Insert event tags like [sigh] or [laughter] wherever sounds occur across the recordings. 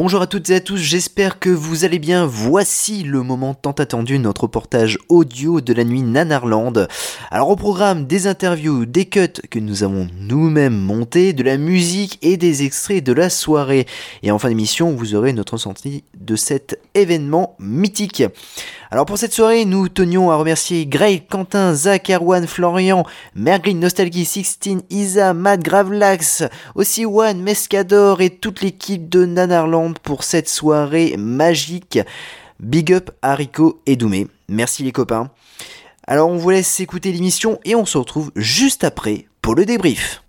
Bonjour à toutes et à tous, j'espère que vous allez bien. Voici le moment tant attendu, notre reportage audio de la nuit Nanarland. Alors au programme, des interviews, des cuts que nous avons nous-mêmes montés, de la musique et des extraits de la soirée. Et en fin d'émission, vous aurez notre ressenti de cet événement mythique. Alors pour cette soirée, nous tenions à remercier Grey, Quentin, Zach, Erwan, Florian, Mergrin, Nostalgie, Sixteen, Isa, Matt, Gravelax, aussi One, Mescador et toute l'équipe de Nanarland pour cette soirée magique. Big up Haricot et Doumé. Merci les copains. Alors on vous laisse écouter l'émission et on se retrouve juste après pour le débrief.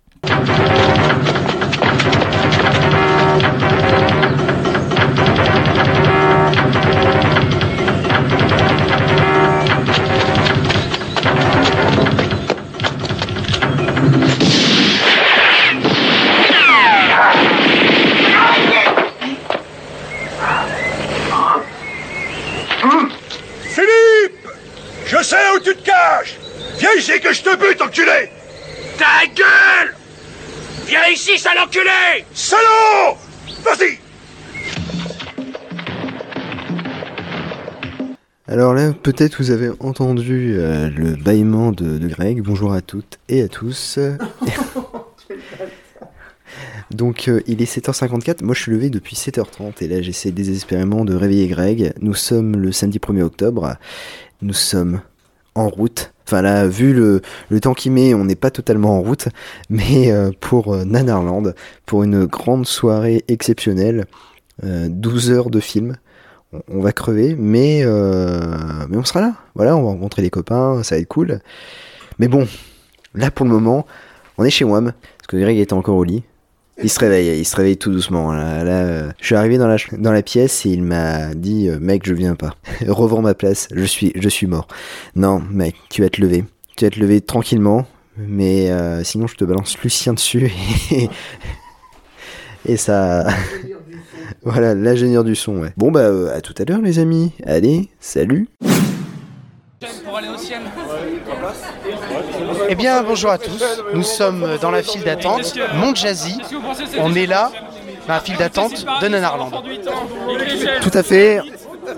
Je sais où tu te caches. Viens ici que je te bute, enculé. Ta gueule! Viens ici, sale enculé! Salaud! Vas-y. Alors là, peut-être vous avez entendu euh, le bâillement de, de Greg. Bonjour à toutes et à tous. [laughs] Donc euh, il est 7h54, moi je suis levé depuis 7h30 et là j'essaie désespérément de réveiller Greg. Nous sommes le samedi 1er octobre, nous sommes en route. Enfin là, vu le, le temps qu'il met, on n'est pas totalement en route, mais euh, pour euh, Nanarland, pour une grande soirée exceptionnelle, euh, 12 heures de film. On, on va crever, mais, euh, mais on sera là. Voilà, on va rencontrer les copains, ça va être cool. Mais bon, là pour le moment, on est chez WAM, parce que Greg était encore au lit. Il se réveille, il se réveille tout doucement. Là, là, euh, je suis arrivé dans la, dans la pièce et il m'a dit euh, Mec, je viens pas. [laughs] Revends ma place, je suis, je suis mort. Non, mec, tu vas te lever. Tu vas te lever tranquillement, mais euh, sinon je te balance Lucien dessus et, [laughs] et ça. [laughs] voilà, l'ingénieur du son, ouais. Bon, bah, à tout à l'heure, les amis. Allez, salut. pour aller au ciel. Eh bien, bonjour à tous. Nous sommes dans la file d'attente, Mont Jazzy. On est là, dans la file d'attente de Nanarland. Tout à fait.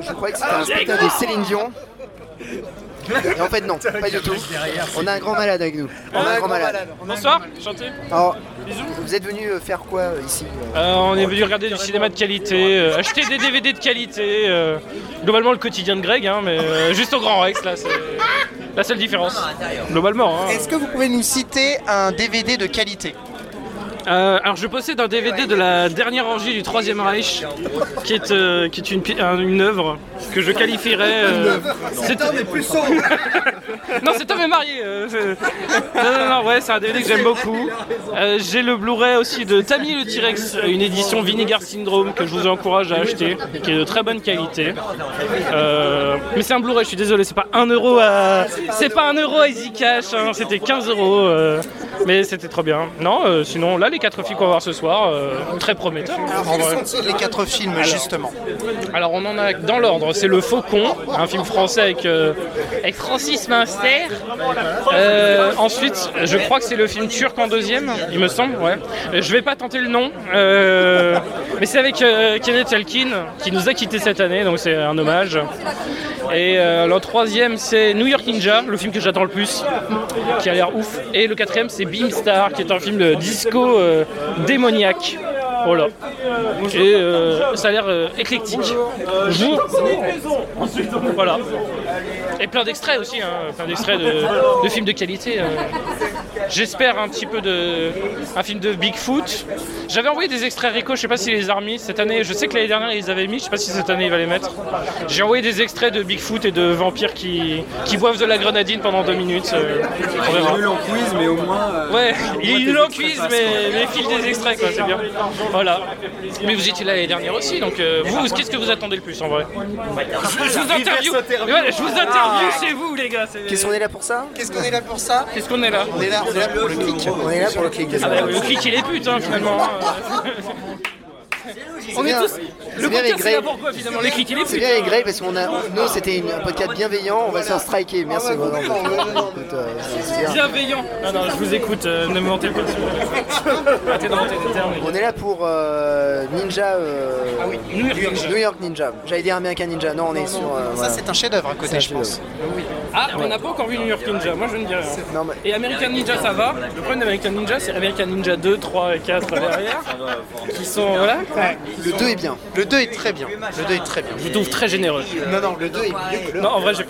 Je croyais que c'était un spectacle de Céline Dion. Et en fait, non, pas du tout. On a un grand malade avec nous. On a un grand malade. Bonsoir, chanté. Alors, vous êtes venu faire quoi euh, ici Euh, on est venu regarder du cinéma de qualité, euh, acheter des DVD de qualité. euh, globalement le quotidien de Greg, hein, mais euh, juste au Grand Rex là, c'est la seule différence. Globalement. hein. Est-ce que vous pouvez nous citer un DVD de qualité? Euh, alors je possède un DVD de la dernière orgie du Troisième Reich, qui est, euh, qui est une, pi- un- une œuvre que je qualifierais. euh, c'est plus [laughs] Non, cet homme est marié. euh, c'est- non, non, non, ouais, c'est un DVD que j'aime beaucoup. Euh, J'ai le Blu-ray aussi de Tammy le T-Rex, une édition Vinegar Syndrome que je vous encourage à acheter, qui est de très bonne qualité. Euh, mais c'est un Blu-ray, je suis désolé, c'est pas un euro à, c'est pas un euro à Easy Cash, hein, c'était 15 euros, euh, mais c'était trop bien. Non, euh, sinon là les quatre filles qu'on va voir ce soir, euh, très prometteur. en vrai. Quels sont les quatre films, justement Alors on en a dans l'ordre, c'est Le Faucon, un film français avec, euh, avec Francis Minster. Euh, ensuite, je crois que c'est le film turc en deuxième, il me semble, ouais. Je vais pas tenter le nom, mais c'est avec Kenneth Elkin qui nous a quittés cette année, donc c'est un hommage. Et euh, le troisième c'est New York Ninja, le film que j'attends le plus, qui a l'air ouf. Et le quatrième c'est Beamstar, qui est un film de disco euh, démoniaque. Voilà. Et euh, ça a l'air éclectique. Voilà. Et plein d'extraits aussi, hein, plein d'extraits de, de films de qualité. J'espère un petit peu de. un film de Bigfoot. J'avais envoyé des extraits Rico, je sais pas s'il les a remis cette année. Je sais que l'année dernière ils les avaient mis, je sais pas si cette année il va les mettre. J'ai envoyé des extraits de Bigfoot et de vampires qui, qui boivent de la grenadine pendant deux minutes. euh, on verra. nul en quiz, mais au moins. euh, Ouais, il est nul en quiz, mais, mais il file des extraits, quoi, c'est bien. Voilà. Mais vous étiez là l'année dernière aussi, donc euh, vous, qu'est-ce que vous attendez le plus en vrai? Je, je vous interview. Mais voilà, je vous interview chez vous, les gars. Qu'est-ce qu'on est là pour ça? Qu'est-ce qu'on est là pour ça? Qu'est-ce qu'on est là? On est, là, on est là pour le clic. On est là pour le clic. Ah bah, Le clic et les putes, hein, finalement. [laughs] hein. On est tous. C'est Le bien c'est finalement il est C'est bien avec Greg parce qu'on a, nous c'était un podcast bienveillant, on va se faire striker. Merci. Bienveillant. Non, non, je vous écoute, euh, ne me mentez pas. [laughs] On est là pour euh, Ninja. euh, New York Ninja. New York Ninja. J'allais dire American Ninja. Non, on est sur. Ça, c'est un chef-d'œuvre à côté, je pense. Ah, on n'a pas encore vu New York Ninja, moi je ne dis rien. Et American Ninja ça va. Le problème d'American Ninja c'est American Ninja 2, 3 et 4 derrière. Qui sont. Voilà. Le 2 est bien. Le 2 est très bien. Le 2 est très bien. Je trouve très généreux. Non, non, le 2 est mieux que le Non, en vrai, j'ai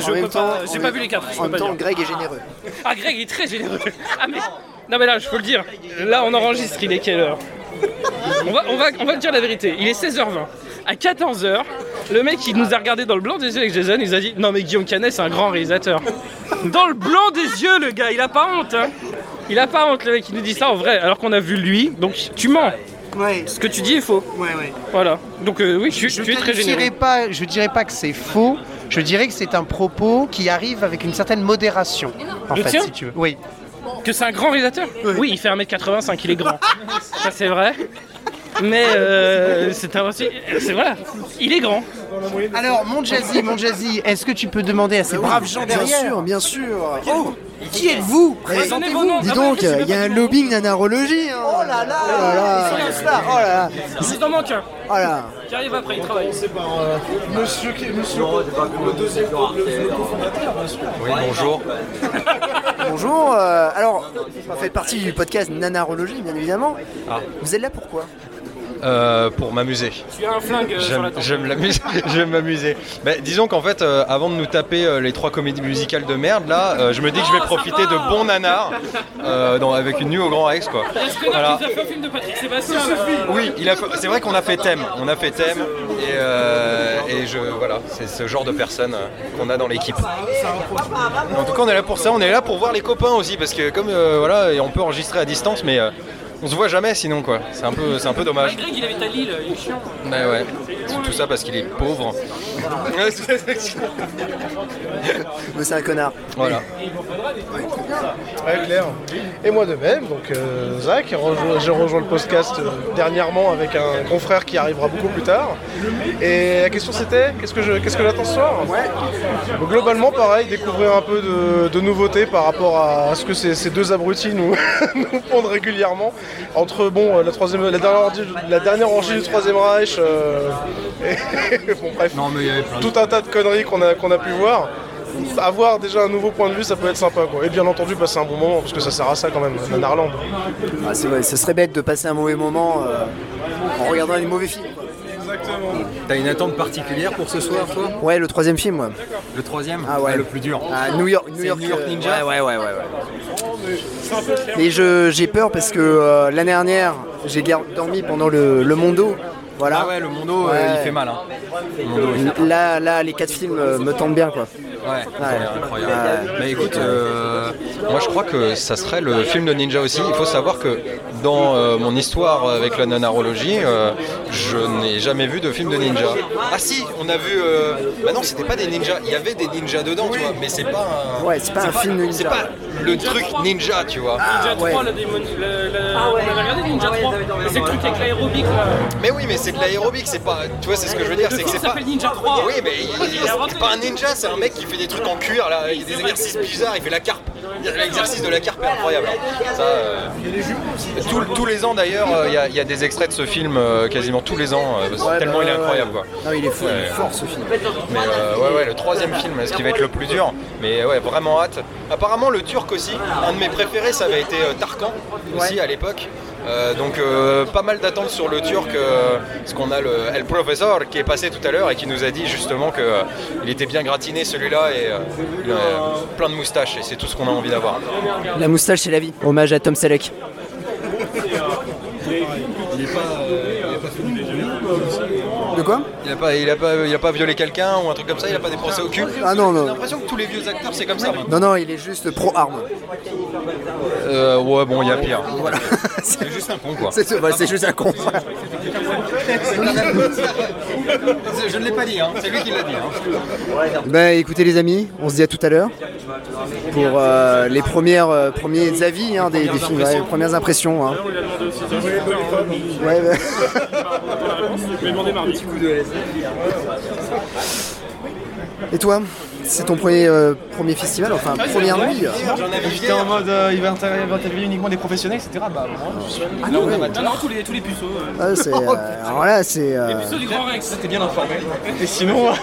je En même peux pas. J'ai pas vu les 4. Je En même pas temps. Greg est généreux. Ah, Greg est très généreux. Ah, mais. Non, mais là, je peux le dire. Là, on enregistre, il est quelle heure on va, on, va, on va le dire la vérité. Il est 16h20. À 14h, le mec il nous a regardé dans le blanc des yeux avec Jason, il nous a dit Non, mais Guillaume Canet, c'est un grand réalisateur. Dans le blanc des yeux, le gars, il a pas honte. Hein. Il a pas honte, le mec, il nous dit ça en vrai, alors qu'on a vu lui. Donc, tu mens. Ouais, Ce que tu dis est faux. ouais, ouais. Voilà. Donc, euh, oui, tu, Je tu es très généreux. pas, je dirais pas que c'est faux. Je dirais que c'est un propos qui arrive avec une certaine modération. En Le fait, tien si tu veux. Oui. Que c'est un grand réalisateur Oui, il fait 1m85, il est grand. [laughs] Ça c'est vrai. Mais euh, c'est un c'est voilà, il est grand. Alors, mon Jazzy, mon Jazzy, est-ce que tu peux demander à ces braves gens Bien derrière sûr, bien sûr. Oh, qui êtes-vous? Noms. Dis donc, il y a un qui lobbying nanarologie. Hein. Oh là là, oh là là, oh là là, vous- Il vous en manque un oh là. qui arrive après, il travaille. Oui, bonjour. [laughs] Bonjour. euh, alors, vous faites partie du podcast Nanarologie, bien évidemment. Ah. Vous êtes là pourquoi? Euh, pour m'amuser. Tu as un flingue euh, sur la l'amuser- [laughs] j'aime m'amuser. Mais disons qu'en fait, euh, avant de nous taper les trois comédies musicales de merde, là, je me dis que je vais profiter de bons nanars dans- avec une nuit au Grand Rex, quoi. Est-ce que Voilà. tu as fait un film de Patrick Sébastien Oui, il a c'est vrai qu'on a fait thème. On a fait thème et, et je voilà, c'est ce genre de personne qu'on a dans l'équipe. En tout cas, on est là pour ça. On est là pour voir les copains aussi parce que comme voilà, on peut enregistrer à distance, mais euh, on se voit jamais sinon quoi. C'est un peu, c'est un peu dommage. Greg il habite à Lille, il est chiant. Mais ouais, c'est tout ça parce qu'il est pauvre. [laughs] Mais c'est un connard. voilà. Ouais, clair. Et moi de même, donc euh, Zach, j'ai rejoint le podcast euh, dernièrement avec un confrère qui arrivera beaucoup plus tard. Et la question c'était, qu'est-ce que j'attends ce soir? Donc, Globalement, pareil, découvrir un peu de, de nouveautés par rapport à ce que ces, ces deux abrutis nous, [laughs] nous pondent régulièrement. Entre bon, la, troisième, la, dernière, la dernière orgie du Troisième Reich, euh, [laughs] et, bon bref, tout un tas de conneries qu'on a, qu'on a pu voir avoir déjà un nouveau point de vue, ça peut être sympa quoi. Et bien entendu passer un bon moment parce que ça sert à ça quand même. Ah, c'est vrai, ce serait bête de passer un mauvais moment euh, en regardant les mauvais films. quoi. T'as une attente particulière pour ce soir, toi? Ouais, le troisième film, ouais. Le troisième? Ah ouais. le plus dur. Ah, New York, New C'est York, New York euh, Ninja? Ouais, ouais, ouais, ouais. ouais. Mais je- j'ai peur parce que euh, l'année dernière, j'ai gar- dormi pendant le, le Mondo. Voilà. Ah ouais, le Mondo, euh, Ouais. il fait mal. Hein. Mondo, Là, là, les quatre films euh, me tentent bien, quoi. Ouais, c'est incroyable. Ouais. Mais écoute, euh, moi je crois que ça serait le film de ninja aussi. Il faut savoir que dans euh, mon histoire avec la nanarologie, euh, je n'ai jamais vu de film de ninja. Ah si, on a vu. Euh... Bah non, c'était pas des ninjas. Il y avait des ninjas dedans, tu vois. Mais c'est pas un. Ouais, c'est pas un film de ninja. C'est pas le truc ninja, tu vois. Ninja 3, ouais. la démon... le- le- on avait regardé Ninja 3, c'est le truc avec l'aérobic là. Mais oui, mais c'est de l'aérobic. C'est pas. Tu vois, c'est ce que je veux dire. C'est que c'est pas. s'appelle Ninja 3. Oui, mais c'est pas un ninja, c'est un mec qui fait des trucs en cuir, là, il y a des exercices bizarres, il fait la carpe. L'exercice de la carpe est incroyable. Ça, euh, tous, tous les ans d'ailleurs, euh, il y a- il y, a des extraits de ce film euh, quasiment tous les ans, Ouais, tellement bah, il est incroyable quoi. Non, il est fou, il est fort ce film. Mais ouais, ouais, le troisième film, ce qui va être le plus dur, mais ouais, vraiment hâte. Apparemment, le turc aussi, un de mes préférés, ça avait été Tarkan aussi à l'époque. Euh, donc euh, pas mal d'attentes sur le turc, euh, parce qu'on a le El Professor qui est passé tout à l'heure et qui nous a dit justement qu'il était bien gratiné celui-là et euh, il a plein de moustaches et c'est tout ce qu'on a envie d'avoir. La moustache, c'est la vie. Hommage à Tom Selleck. De quoi Il a pas, il a pas, il a pas violé quelqu'un ou un truc comme ça, il a pas des procès au cul. Ah non, non. J'ai l'impression que tous les vieux acteurs c'est comme ça. maintenant. Non, non, il est juste pro-arme. Euh, ouais, bon, il y a pire. Voilà. [laughs] C'est juste un con quoi. C'est juste un con. Je ne l'ai pas dit, hein. c'est lui qui l'a dit. hein. Ben écoutez les amis, on se dit à tout à l'heure. pour euh, les premières, euh, premiers avis hein, des, des films, ouais, les premières impressions. hein. Ouais, [laughs] ouais. Et toi, c'est ton premier, euh, premier festival, enfin première nuit euh J'étais en mode euh, il va interviewer uniquement des professionnels, etc. Bah, moi, je suis Ah non, ouais. non, tous les, tous les puceaux. Ah, c'est, euh, [laughs] alors là, c'est. euh, du Grand Rex. C'était bien informé. Et sinon. [laughs]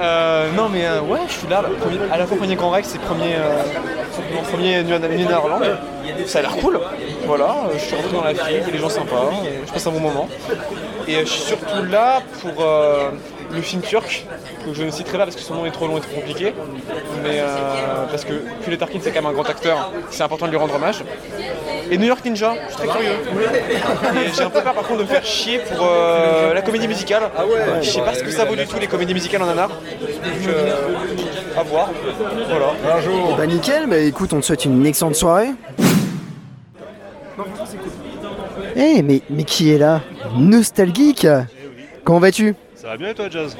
euh, non, mais euh, ouais, je suis là. premier- à la fois premier Grand Rex et premier, euh, mon premier New Netherland. Ça a l'air cool. Voilà, euh, je suis rentré dans la file, il y a des gens sympas, euh, je passe un bon moment. Et euh, je suis surtout là pour euh, le film turc, que je ne citerai pas parce que son nom est trop long et trop compliqué. Mais euh, parce que Kulet Tarkin c'est quand même un grand acteur, c'est important de lui rendre hommage. Et New York Ninja, je suis très curieux. J'ai un peu peur par contre de me faire chier pour euh, la comédie musicale. je sais pas ce que ça vaut du tout les comédies musicales en nanar. Donc euh, à voir. Voilà. Bah nickel, bah écoute, on te souhaite une excellente soirée. Eh, mais, mais qui est là? Nostalgique Comment vas-tu? Ça va bien et toi, Jazz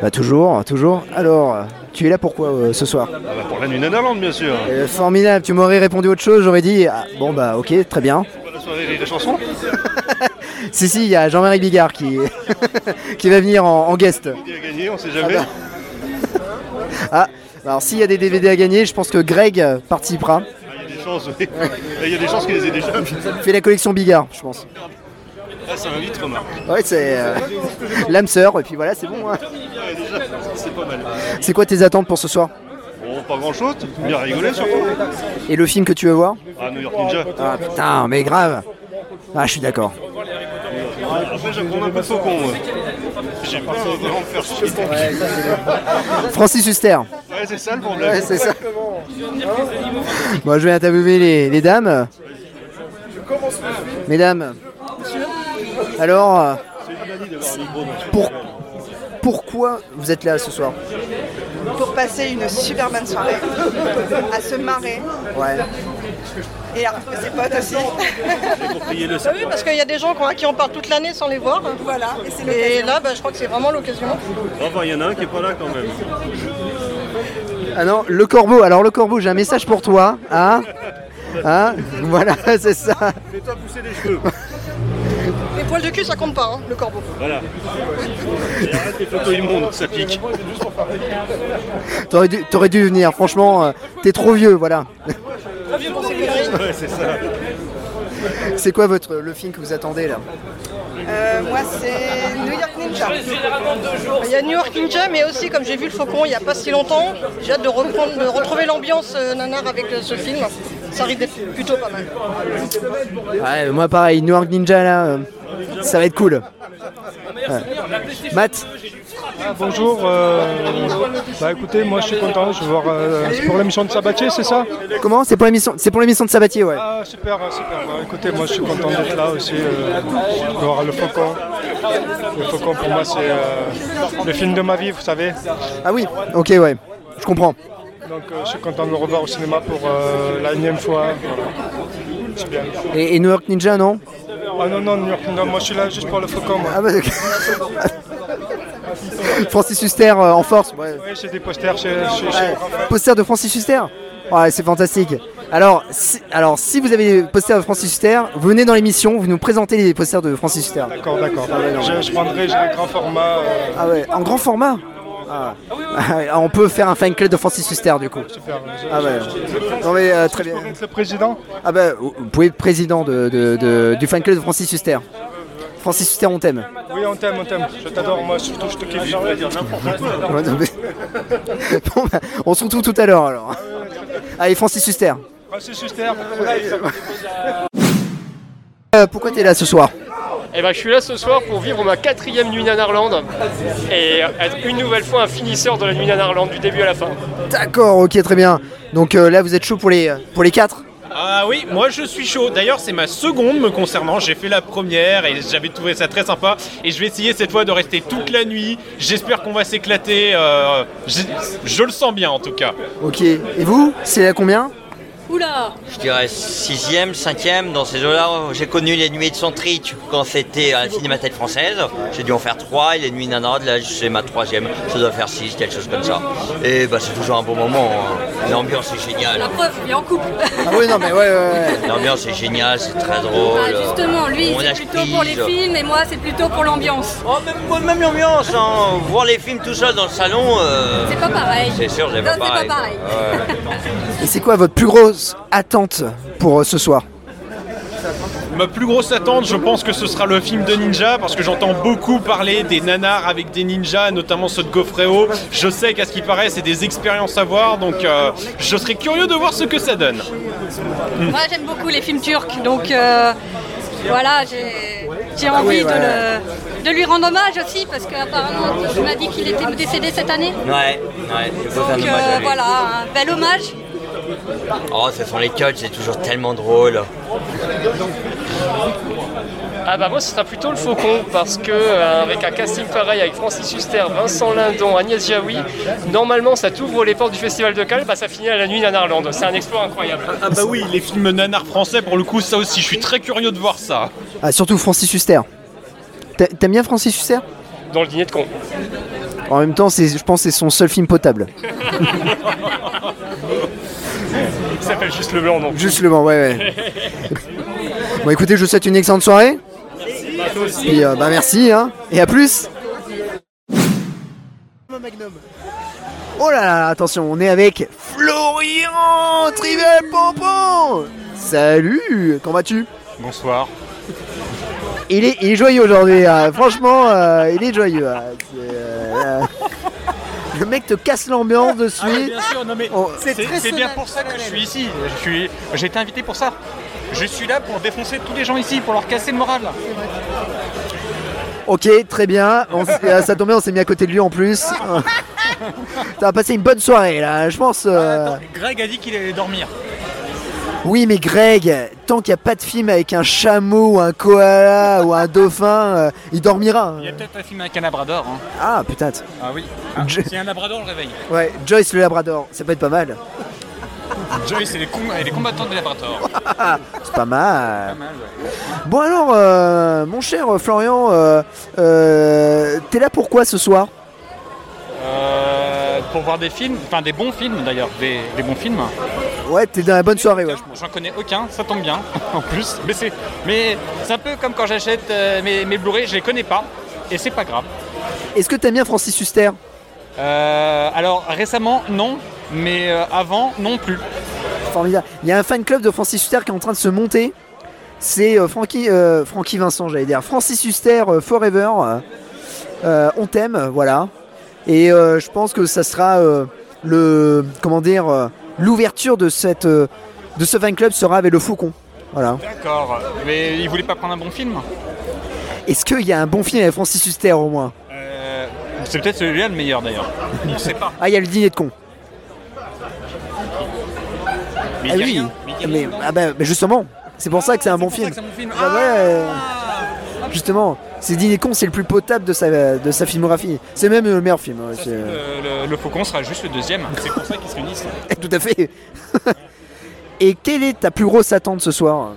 Bah toujours, toujours. Alors, tu es là pourquoi euh, ce soir? Ah bah, Pour la nuit Netherland, bien sûr. Euh, Formidable, tu m'aurais répondu autre chose, j'aurais dit, ah, bon bah ok, très bien. Pas la soirée des, chansons? [laughs] Si, si, il y a Jean-Marie Bigard qui, [laughs] qui va venir en, en guest. Il a gagné, on sait jamais. Ah [laughs] Ah, alors s'il y a des DVD à gagner, je pense que Greg participera. Il y a des chances, oui. Il y a des chances qu'il les ait déjà. Fait la collection Bigard, je pense. Ah, ça va vite, remarque. Ouais, c'est euh, l'âme sœur, et puis voilà, c'est bon. hein. Ouais, déjà, c'est pas mal. C'est quoi tes attentes pour ce soir? Bon, pas grand chose, bien rigoler surtout. Et le film que tu veux voir? Ah, New York Ninja. Ah putain, mais grave Ah, je suis d'accord. Après, j'apprends un peu de faucon. moi. J'ai pas vraiment me faire chier. Francis Huster. Ouais, c'est ça le problème. Ouais, c'est ça. Bon, je vais interviewer les, les dames. Mesdames, alors, euh, pour- pourquoi vous êtes là ce soir pour passer une super bonne soirée, à se marrer Ouais. et à retrouver ses potes aussi. Pour payer le Ah oui, parce qu'il y a des gens à qui on parle toute l'année sans les voir. Voilà, et là, bah, je crois que c'est vraiment l'occasion. Enfin, il y en a un qui est pas là quand même. Ah non, le corbeau. Alors le corbeau, j'ai un message pour toi. Hein Hein? Voilà, [laughs] c'est ça. Fais-toi pousser les cheveux. Les poils de cul, ça compte pas, hein, le corbeau. Voilà. Et arrête les photos immondes, ça pique. T'aurais dû, t'aurais dû venir. Franchement, euh, t'es trop vieux. Voilà. Très vieux pour ces conneries. Ouais, c'est ça. C'est quoi votre le film que vous attendez là? Euh, moi, c'est New York Ninja. Il y a New York Ninja, mais aussi, comme j'ai vu le Faucon il n'y a pas si longtemps, j'ai hâte de, reprendre, de retrouver l'ambiance euh, nanar avec euh, ce film. Ça risque d'être plutôt pas mal. Ouais, moi pareil. New York Ninja là, euh, ça va être cool. Ouais. Matt, Bonjour, euh, bah écoutez, moi je suis content, je vais voir, euh, c'est pour l'émission de Sabatier, c'est ça? Comment? C'est pour l'émission, c'est pour l'émission de Sabatier, ouais. Ah super, super, bah, écoutez, moi je suis content d'être là aussi, euh, de voir le Faucon. Le Faucon pour moi c'est euh, le film de ma vie, vous savez. Ah oui, ok, ouais, je comprends. Donc euh, je suis content de le revoir au cinéma pour euh, la énième fois. C'est bien. Et, et New York Ninja, non? Ah non, non, New York, non, moi je suis là juste pour le Faucon. Moi. Ah bah. Francis Huster euh, en force. Ouais. Oui, j'ai des posters chez, chez. Poster de Francis Huster? Ouais, c'est fantastique. Alors si, alors, si vous avez des posters de Francis Huster, venez dans l'émission, vous nous présentez les posters de Francis Huster. D'accord, d'accord. Je, je prendrai, un grand format. Ah ouais, en grand format? Ah. Ah, [laughs] On peut faire un fan club de Francis Huster du coup. super. Ah ouais. Non mais euh, très bien. je pourrais être le président Ah bah vous pouvez être président de, de- de- du fan club de Francis Huster. Francis Huster, on t'aime. Oui, on t'aime, on t'aime. Je t'adore, moi surtout, je te kiffe. [laughs] Mais- [laughs] bon, bah, on se retrouve tout à l'heure alors. Allez, Francis Huster. Francis Huster, Euh, pourquoi t'es là ce soir? Eh ben, je suis là ce soir pour vivre ma quatrième nuit Nanarland et être une nouvelle fois un finisseur de la nuit Nanarland du début à la fin. D'accord, ok, très bien. Donc euh, là, vous êtes chaud pour les, pour les quatre? Ah oui, moi je suis chaud. D'ailleurs, c'est ma seconde me concernant. J'ai fait la première et j'avais trouvé ça très sympa. Et je vais essayer cette fois de rester toute la nuit. J'espère qu'on va s'éclater. euh, je, je le sens bien en tout cas. Ok. Et vous C'est à combien? Oula Je dirais sixième, cinquième, dans ces eaux-là. J'ai connu les Nuits de Centric quand c'était à la Cinémathèque française. J'ai dû en faire trois et les Nuits Nanardes, là c'est ma troisième. Ça doit faire six, quelque chose comme ça. Et bah, c'est toujours un bon moment. hein. L'ambiance est géniale. La preuve, il est en couple. Ah oui, non, mais ouais, ouais, ouais. L'ambiance est géniale, c'est très drôle. Ah, justement, lui, c'est plutôt pour les films et moi, c'est plutôt pour l'ambiance. Oh, même, même l'ambiance, hein. voir les films tout seul dans le salon. euh, C'est pas pareil. C'est sûr, j'ai Non, pas c'est pas pareil. pareil. Ouais. Et c'est quoi votre plus grosse attente pour euh, ce soir Ma plus grosse attente, je pense que ce sera le film de ninja, parce que j'entends beaucoup parler des nanars avec des ninjas, notamment ceux de Gaufréo. Je sais qu'à ce qui paraît, c'est des expériences à voir, donc euh, je serais curieux de voir ce que ça donne. Moi, j'aime beaucoup les films turcs, donc euh, voilà, j'ai Ah envie oui, ouais. de, le- de lui rendre hommage aussi, parce qu'apparemment, il m'a dit qu'il était décédé cette année. Ouais, ouais, Donc hommage à euh, lui. voilà, un bel hommage. Oh, ce sont les cuts, c'est toujours tellement drôle. Ah bah moi ce sera plutôt le Faucon parce que euh, avec un casting pareil avec Francis Huster, Vincent Lindon, Agnès Jaoui, normalement ça t'ouvre les portes du Festival de Cannes, bah ça finit à la nuit Nanarland. C'est un exploit incroyable. Ah bah oui, les films nanars français, pour le coup, ça aussi, je suis très curieux de voir ça. Ah, surtout Francis Huster. T'a- T'aimes bien Francis Huster? Dans le dîner de con. En même temps, c'est- je pense que c'est son seul film potable. [laughs] Il s'appelle juste le blanc donc. Juste le vent, ouais, ouais. [laughs] Bon, écoutez, je vous souhaite une excellente soirée. Puis, euh, bah, merci, hein. Et à plus. Oh là là, attention, on est avec Florian Trivel Pompon. Salut, comment vas-tu? Bonsoir. il est, il est joyeux aujourd'hui, hein. franchement, euh, il est joyeux. hein. Le mec te casse l'ambiance de Ah bien sûr, non mais Oh. c'est bien pour ça que je suis ici. J'ai été invité pour ça. Je suis là pour défoncer tous les gens ici, pour leur casser le moral. Ok, très bien. On euh, ça tombe bien, on s'est mis à côté de lui en plus. [laughs] Ça va passer une bonne soirée là, je pense. euh. Greg a dit qu'il allait dormir. Oui, mais Greg, tant qu'il n'y a pas de film avec un chameau, ou un koala ou un dauphin, euh, il dormira. Il y a peut-être un film avec un labrador. hein. Ah, peut-être. Ah oui. Ah, y a un labrador, je réveille. Ouais, Joyce le Labrador, ça peut être pas mal. Joyce et les, com- et les combattants du labrador. [laughs] C'est pas mal. Pas mal, ouais. Bon alors, euh, mon cher Florian, euh, euh, t'es là pourquoi ce soir? Euh, pour voir des films, enfin des bons films d'ailleurs, des, des bons films. Ouais, t'es dans la bonne soirée, ouais. J'en connais aucun, ça tombe bien [laughs] en plus. Mais c'est, mais c'est un peu comme quand j'achète euh, mes, mes Blu-ray, je les connais pas et c'est pas grave. Est-ce que t'aimes bien Francis Huster? Euh, alors récemment, non, mais euh, avant, non plus. Formidable. Il y a un fan club de Francis Huster qui est en train de se monter. C'est euh, Francky, euh, Francky Vincent, j'allais dire. Francis Huster euh, Forever. Euh, on t'aime, voilà. Et euh, je pense que ça sera euh, le, comment dire, euh, l'ouverture de cette, euh, de ce fan club sera avec le Faucon. Voilà. D'accord, mais il voulait pas prendre un bon film Est-ce qu'il y a un bon film avec Francis Huster au moins? Euh, C'est peut-être celui-là le meilleur d'ailleurs. On sait pas. Ah, il y a le dîner de con. Mais ah oui, rien, mais ah bah, mais justement, c'est pour ça que c'est un bon film. c'est bon film. Ah ouais, euh, justement, c'est Dîner con, c'est le plus potable de sa, de sa filmographie. C'est même le meilleur film. ouais, c'est- Le, le- le Faucon sera juste le deuxième, c'est pour ça qu'ils se réunissent. [laughs] Tout à fait. [laughs] Et quelle est ta plus grosse attente ce soir?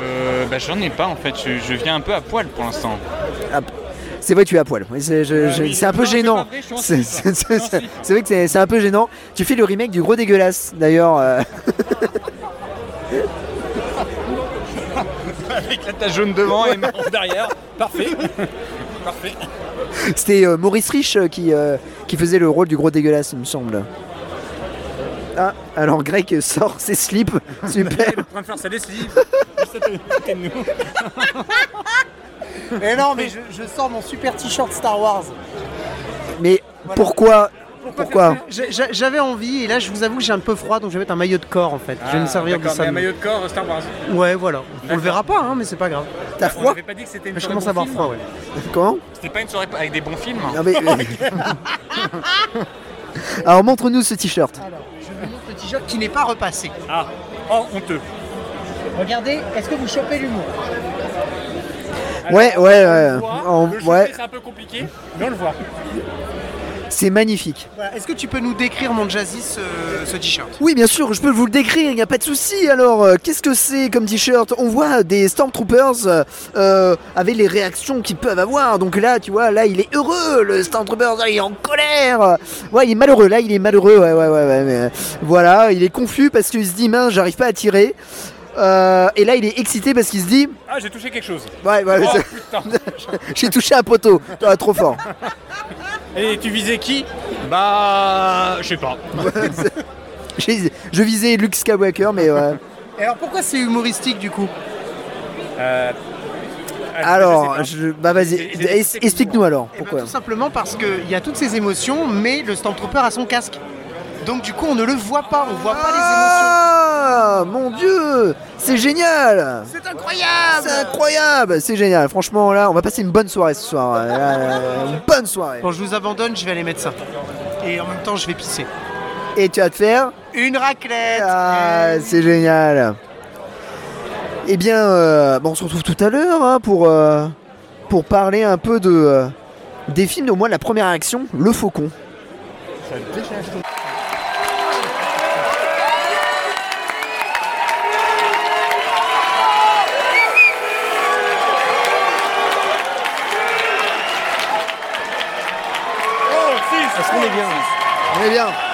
Euh, bah, j'en ai pas en fait, je, je viens un peu à poil pour l'instant. Ah, C'est vrai, tu es à poil. Oui, C'est je- je- oui. c'est un peu Non, gênant. C'est vrai que c'est c'est un peu gênant. Tu fais le remake du gros dégueulasse, d'ailleurs. euh. [laughs] Avec la tache jaune devant et marron derrière, parfait. parfait. C'était euh, Maurice Rich euh, qui, euh, qui faisait le rôle du gros dégueulasse, il me semble. Ah, alors Greg sort ses slips. [laughs] Super. en train de faire sa lessive. Juste à côté de nous. Mais non, mais je, je sors mon super t-shirt Star Wars. Mais pourquoi Pourquoi J'avais envie et là je vous avoue j'ai un peu froid donc je vais mettre un maillot de corps en fait. je vais me servir de Ah, ça. un maillot de corps Star Wars. Ouais voilà. On le verra pas hein, mais c'est pas grave. T'as On n'avait pas dit que c'était une Mais je commence à avoir froid ouais. Comment C'était pas une soirée avec des bons films Non, mais- [laughs] Alors montre-nous ce t-shirt. Alors, je vous montre le t-shirt qui n'est pas repassé. Ah, oh honteux. Regardez, est-ce que vous chopez l'humour Ouais, ouais, ouais. On En- le ouais. choper, c'est un peu compliqué, mais on le voit. C'est magnifique. Voilà. Est-ce que tu peux nous décrire, mon Jazzy, ce, ce t-shirt? Oui, bien sûr, je peux vous le décrire, il n'y a pas de souci. Alors, euh, qu'est-ce que c'est comme t-shirt? On voit des Stormtroopers euh, euh, avec les réactions qu'ils peuvent avoir. Donc là, tu vois, là, il est heureux, le Stormtrooper, là, il est en colère. Ouais, il est malheureux, là, il est malheureux, ouais, ouais, ouais. ouais mais, voilà, il est confus parce qu'il se dit, mince, j'arrive pas à tirer. Euh, et là, il est excité parce qu'il se dit, Ah, j'ai touché quelque chose. ouais, ouais, Oh, putain. [laughs] j'ai touché un poteau, Ah, trop fort. [laughs] Et tu visais qui? Bah, je sais pas. [laughs] Je visais Luke Skywalker, mais ouais. Et alors pourquoi c'est humoristique du coup? Euh, Alors, je, bah vas-y, explique-nous alors pourquoi? Tout simplement parce qu'il y a toutes ces émotions, mais le Stormtrooper a son casque. Donc du coup, on ne le voit pas, on voit pas Ah, mon dieu, c'est génial. C'est incroyable. C'est incroyable, c'est génial. Franchement, là, on va passer une bonne soirée ce soir. Une bonne soirée. les émotions. Quand je vous abandonne, je vais aller mettre ça. Et en même temps, je vais pisser. Et tu vas te faire Une raclette Ah, c'est génial. Eh bien, euh, bon, on se retrouve tout à l'heure hein, pour, euh, pour parler un peu de, euh, des films, au moins de la première action, Le Faucon. Est-ce qu'on est bien On est bien.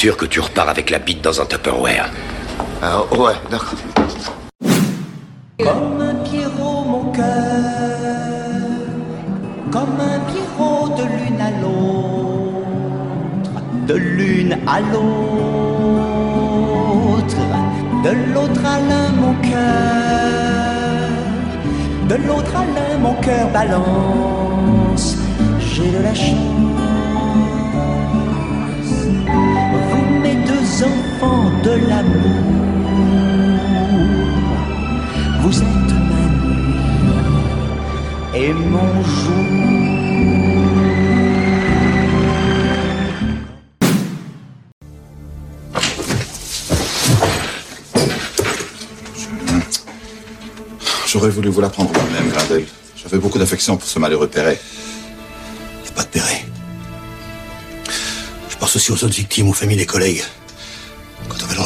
Sûr que tu repars avec la bite dans un Tupperware. Ah ouais, d'accord. Vous êtes ma nuit et mon jour. J'aurais voulu vous l'apprendre moi-même, Grindel. J'avais beaucoup d'affection pour ce malheureux Perret. Pas de Perret. Je pense aussi aux autres victimes, aux familles, les collègues.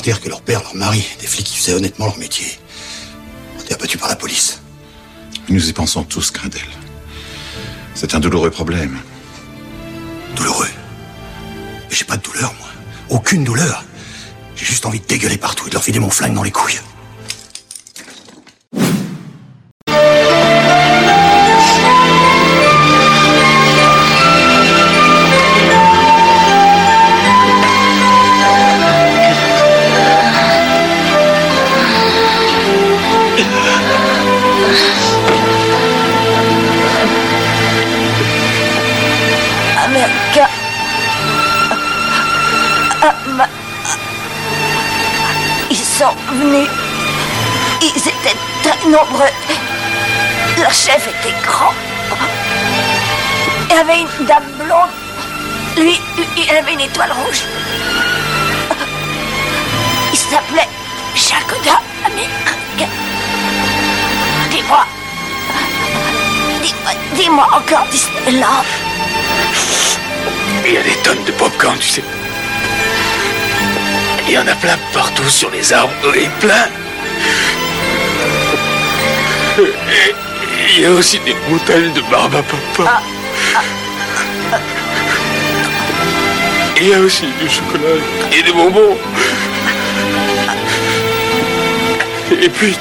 Que leur père, leur mari, des flics qui faisaient honnêtement leur métier, ont été abattus par la police. Nous y pensons tous, Grindel. C'est un douloureux problème. Douloureux. Mais j'ai pas de douleur, moi. Aucune douleur. J'ai juste envie de dégueuler partout et de leur filer mon flingue dans les couilles. Avait une dame blonde. Lui, lui, il avait une étoile rouge. Il s'appelait Jacoda Américain. Dis-moi. Dis-moi, dis-moi encore Disneyland. Il y a des tonnes de popcorn, tu sais. Il y en a plein partout sur les arbres, et plein. Il y a aussi des montagnes de barbe à papa. Et [laughs] il y a aussi du chocolat et des bonbons. Et puis,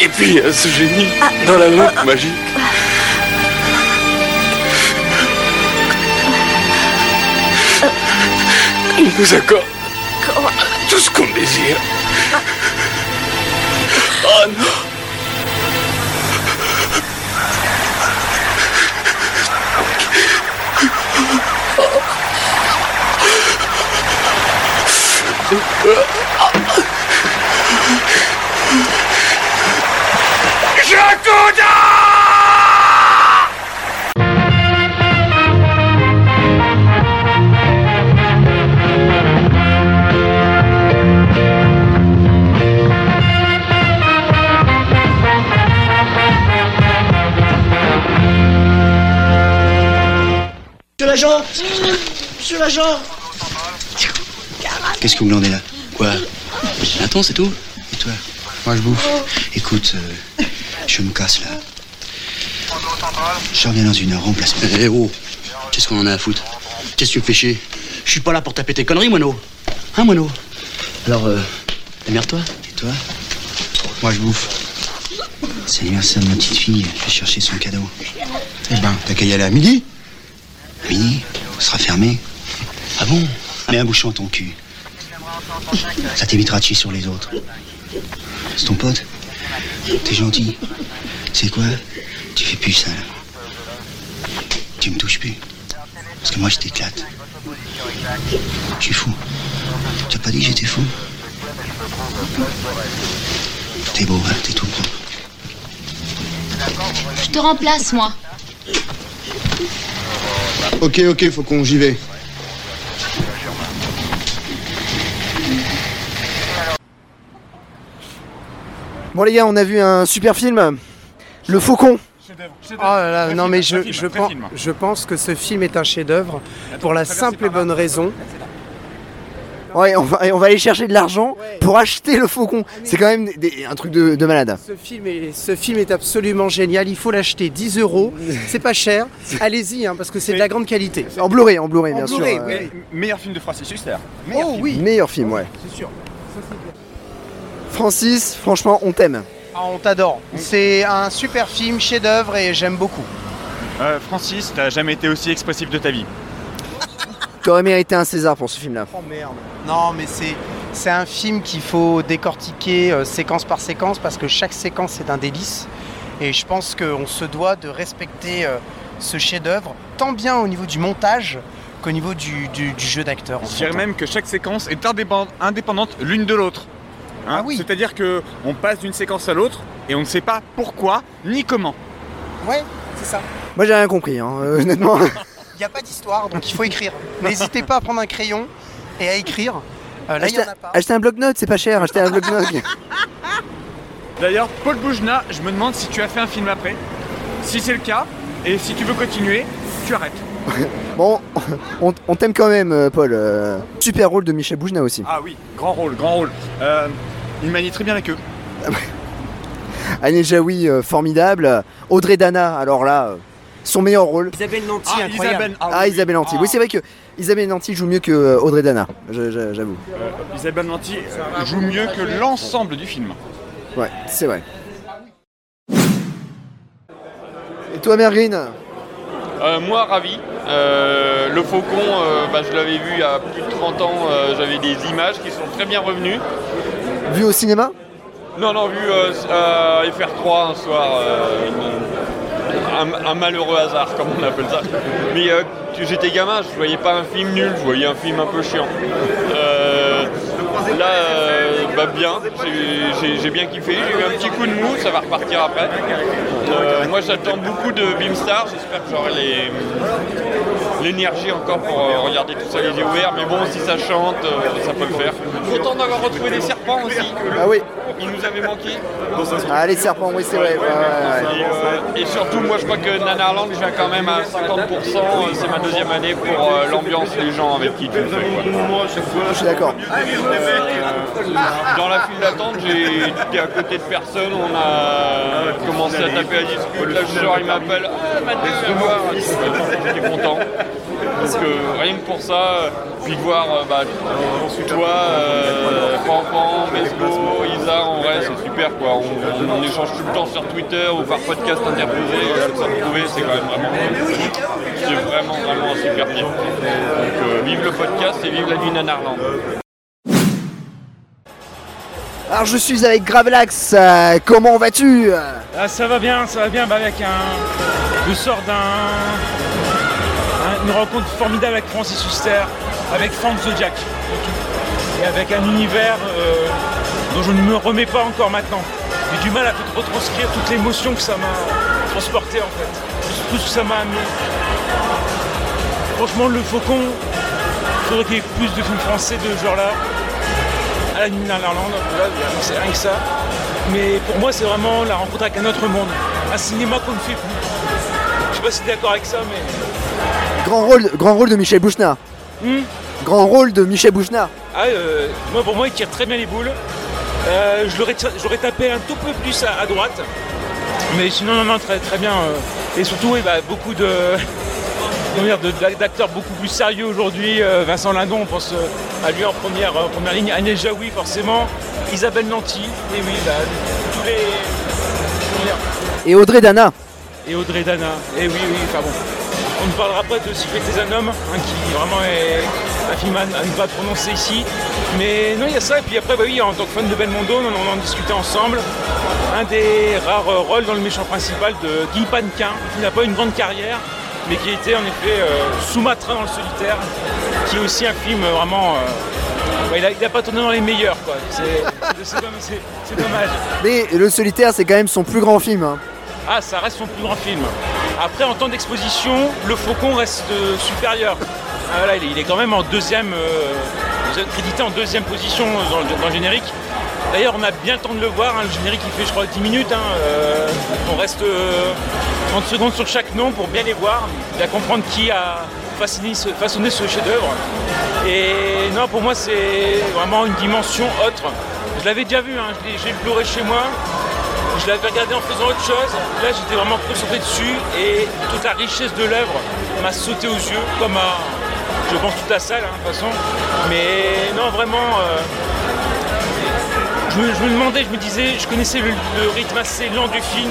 et puis il y a ce génie dans la lampe magique. Il nous accorde tout ce qu'on désire. Oh non Monsieur l'agent Monsieur l'agent Qu'est-ce que vous glandez là Quoi Attends, c'est tout Et toi Moi, je bouffe. Écoute, euh, je me casse là. Je reviens dans une heure, remplace. Eh oh Qu'est-ce qu'on en a à foutre Qu'est-ce que tu me fais chier Je suis pas là pour taper tes conneries, moineau. Hein, moineau Alors, euh, démerde-toi. Et toi Moi, je bouffe. C'est l'anniversaire de ma petite fille. Je vais chercher son cadeau. Eh ben, t'as qu'à y aller à midi À Midi Ce sera fermé. Ah bon Mets un bouchon à ton cul. Ça t'évitera de chier sur les autres. C'est ton pote T'es gentil. C'est quoi? Tu fais plus ça, là. Tu me touches plus. Parce que moi, je t'éclate. Je suis fou. Tu as pas dit que j'étais fou? T'es beau, hein T'es tout propre. Je te remplace, moi. Ok, ok, faut qu'on j'y vais. Bon les gars, on a vu un super film, Le Faucon. Oh là là, non mais je, je, pense, je pense que ce film est un chef-d'œuvre pour la simple et bonne raison. Ouais, on va, et on va aller chercher de l'argent pour acheter le Faucon. C'est quand même des- un truc de, de malade. Ce film, est, ce film est absolument génial. Il faut l'acheter 10 euros. C'est pas cher. [laughs] Allez-y, hein, parce que c'est de la grande qualité. En Blu-ray, en Blu-ray, En bien Blu-ray, sûr. oui. euh, Meilleur film de Francis Huster. Oh oui, Meilleur film, ouais. c'est sûr. Francis, franchement, on t'aime. Ah, on t'adore. C'est un super film, chef-d'œuvre et j'aime beaucoup. Euh, Francis, t'as jamais été aussi expressif de ta vie. T'aurais mérité un César pour ce film-là. Oh merde. Non, mais c'est c'est un film qu'il faut décortiquer euh, séquence par séquence parce que chaque séquence est un délice. Et je pense qu'on se doit de respecter euh, ce chef-d'œuvre tant bien au niveau du montage qu'au niveau du, du- du jeu d'acteur. Je dirais même que chaque séquence est indépend- indépendante l'une de l'autre. Hein, C'est-à-dire que on passe d'une séquence à l'autre et on ne sait pas pourquoi ni comment. Ouais, c'est ça. Moi, j'ai rien compris, hein, euh, honnêtement. Il n'y a pas d'histoire, donc il faut écrire. N'hésitez pas à prendre un crayon et à écrire. Euh, là, il n'y en a pas. Achetez un bloc-notes, c'est pas cher. Achetez un bloc-notes. D'ailleurs, Paul Boujna, je me demande si tu as fait un film après. Si c'est le cas, et si tu veux continuer, tu arrêtes. [laughs] bon, on, on t'aime quand même, euh, Paul. euh, super rôle de Michel Boujna aussi. Ah oui, grand rôle, grand rôle. Euh, il manie très bien la queue. Anne Jaoui, formidable. Audrey Dana, alors là, son meilleur rôle. Isabelle Nanty, Ah, incroyable. Isabelle, ah Ah, oui. Isabelle Nanty. Ah. Oui, c'est vrai que Isabelle Nanty joue mieux que Audrey Dana, j'avoue. Euh, Isabelle Nanty joue mieux que l'ensemble du film. Ouais, c'est vrai. Et toi, Euh, moi, ravi. Euh, le Faucon, euh, bah, je l'avais vu il y a plus de 30 ans. euh, J'avais des images qui sont très bien revenues. Vu au cinéma Non, non, vu à FR3 un soir. une- un, un malheureux hasard, comme on appelle ça. Mais j'étais gamin, je voyais pas un film nul, je voyais un film un peu chiant. Là, bah, bien, j'ai- bien kiffé. J'ai eu un petit coup de mou, ça va repartir après. Euh, moi, j'attends beaucoup de Beamstar. J'espère que j'aurai les- l'énergie encore pour euh, regarder tout ça les yeux ouverts. Mais bon, si ça chante, euh, ça peut le faire. Content d'avoir retrouvé des serpents aussi. Ah oui. Il nous avait manqué. Ah, les serpents, oui, c'est vrai. Et, euh, et surtout, moi je crois que Nanarland, je viens quand même à 50%. euh, C'est ma deuxième année pour l'ambiance, les gens avec qui tu le fais. Je suis d'accord. Dans la file d'attente, été à côté de personne, on a commencé à taper à discute. Là, sors, il m'appelle, ah, Mathieu, viens voir. J'étais content. Donc euh, rien que pour ça, puis de voir euh, bah, toi, euh, Pampan, Mesgo, Isa, en vrai c'est super quoi. On, on échange tout le temps sur Twitter ou par podcast interposé, euh, ça retrouver c'est quand même vraiment c'est vraiment vraiment un super film. Donc euh, vive le podcast et vive la nuit Nanarland. Alors je suis avec Gravelax, euh, comment vas-tu? Ah, ça va bien, ça va bien, bah, avec un. Je sors d'un. un- une rencontre formidable avec Francis Huster, avec Frank Zodiac. Et avec un univers euh, dont je ne me remets pas encore maintenant. J'ai du mal à retranscrire toute l'émotion que ça m'a transporté en fait. Tout ce que ça m'a amené. Franchement, le faucon, il faudrait qu'il y ait plus de films français de ce genre-là. À la nuit Irlande, voilà, c'est rien que ça. Mais pour moi, c'est vraiment la rencontre avec un autre monde. Un cinéma qu'on ne fait plus. Je sais pas si tu es d'accord avec ça, mais. Grand rôle, grand rôle de Michel Bouchnard. Hmm Grand rôle de Michel Bouchnard. Ah, euh, moi, pour moi, il tire très bien les boules. Euh, j'aurais tapé un tout peu plus à, à droite. Mais sinon, non, non, très, très bien. euh. Et surtout, bah, beaucoup de. D'acteurs beaucoup plus sérieux aujourd'hui. Euh, Vincent Lindon, on pense euh, à lui en première, première ligne. Agnès Jaoui, forcément. Isabelle Nanty. Et oui, bah, tous les. Et Audrey Dana. et Audrey Dana. Et oui, oui, enfin bon. On ne parlera pas de Sifflet des un homme, hein, qui vraiment est un film à, ne pas prononcer ici. Mais non, il y a ça. Et puis après, bah oui, en tant que fan de Belmondo, on en, en discutait ensemble. Un des rares rôles dans le méchant principal de Guy Panquin, qui n'a pas une grande carrière, mais qui était en effet euh, Sumatra dans le solitaire, qui est aussi un film vraiment. euh, ouais, il, a, il a pas tourné dans les meilleurs, quoi. C'est c'est domm- c'est- c'est dommage. Mais Le Solitaire, c'est quand même son plus grand film. hein. Ah, ça reste son plus grand film. Après, en temps d'exposition, le Faucon reste euh, supérieur. Ah, voilà, il, est, il est quand même en deuxième, euh, crédité en deuxième position dans le générique. D'ailleurs, on a bien le temps de le voir. hein, le générique, il fait, je crois, 10 minutes. hein, euh, on reste euh, 30 secondes sur chaque nom pour bien les voir, bien comprendre qui a façonné ce, chef-d'œuvre. Et non, pour moi, c'est vraiment une dimension autre. Je l'avais déjà vu, hein, j'ai le chez moi. Je l'avais regardé en faisant autre chose. Là, j'étais vraiment concentré dessus et toute la richesse de l'œuvre m'a sauté aux yeux, comme à, je pense, toute la salle, de toute façon. Mais non, vraiment, euh, je, me, je me demandais, je me disais, je connaissais le, le rythme assez lent du film.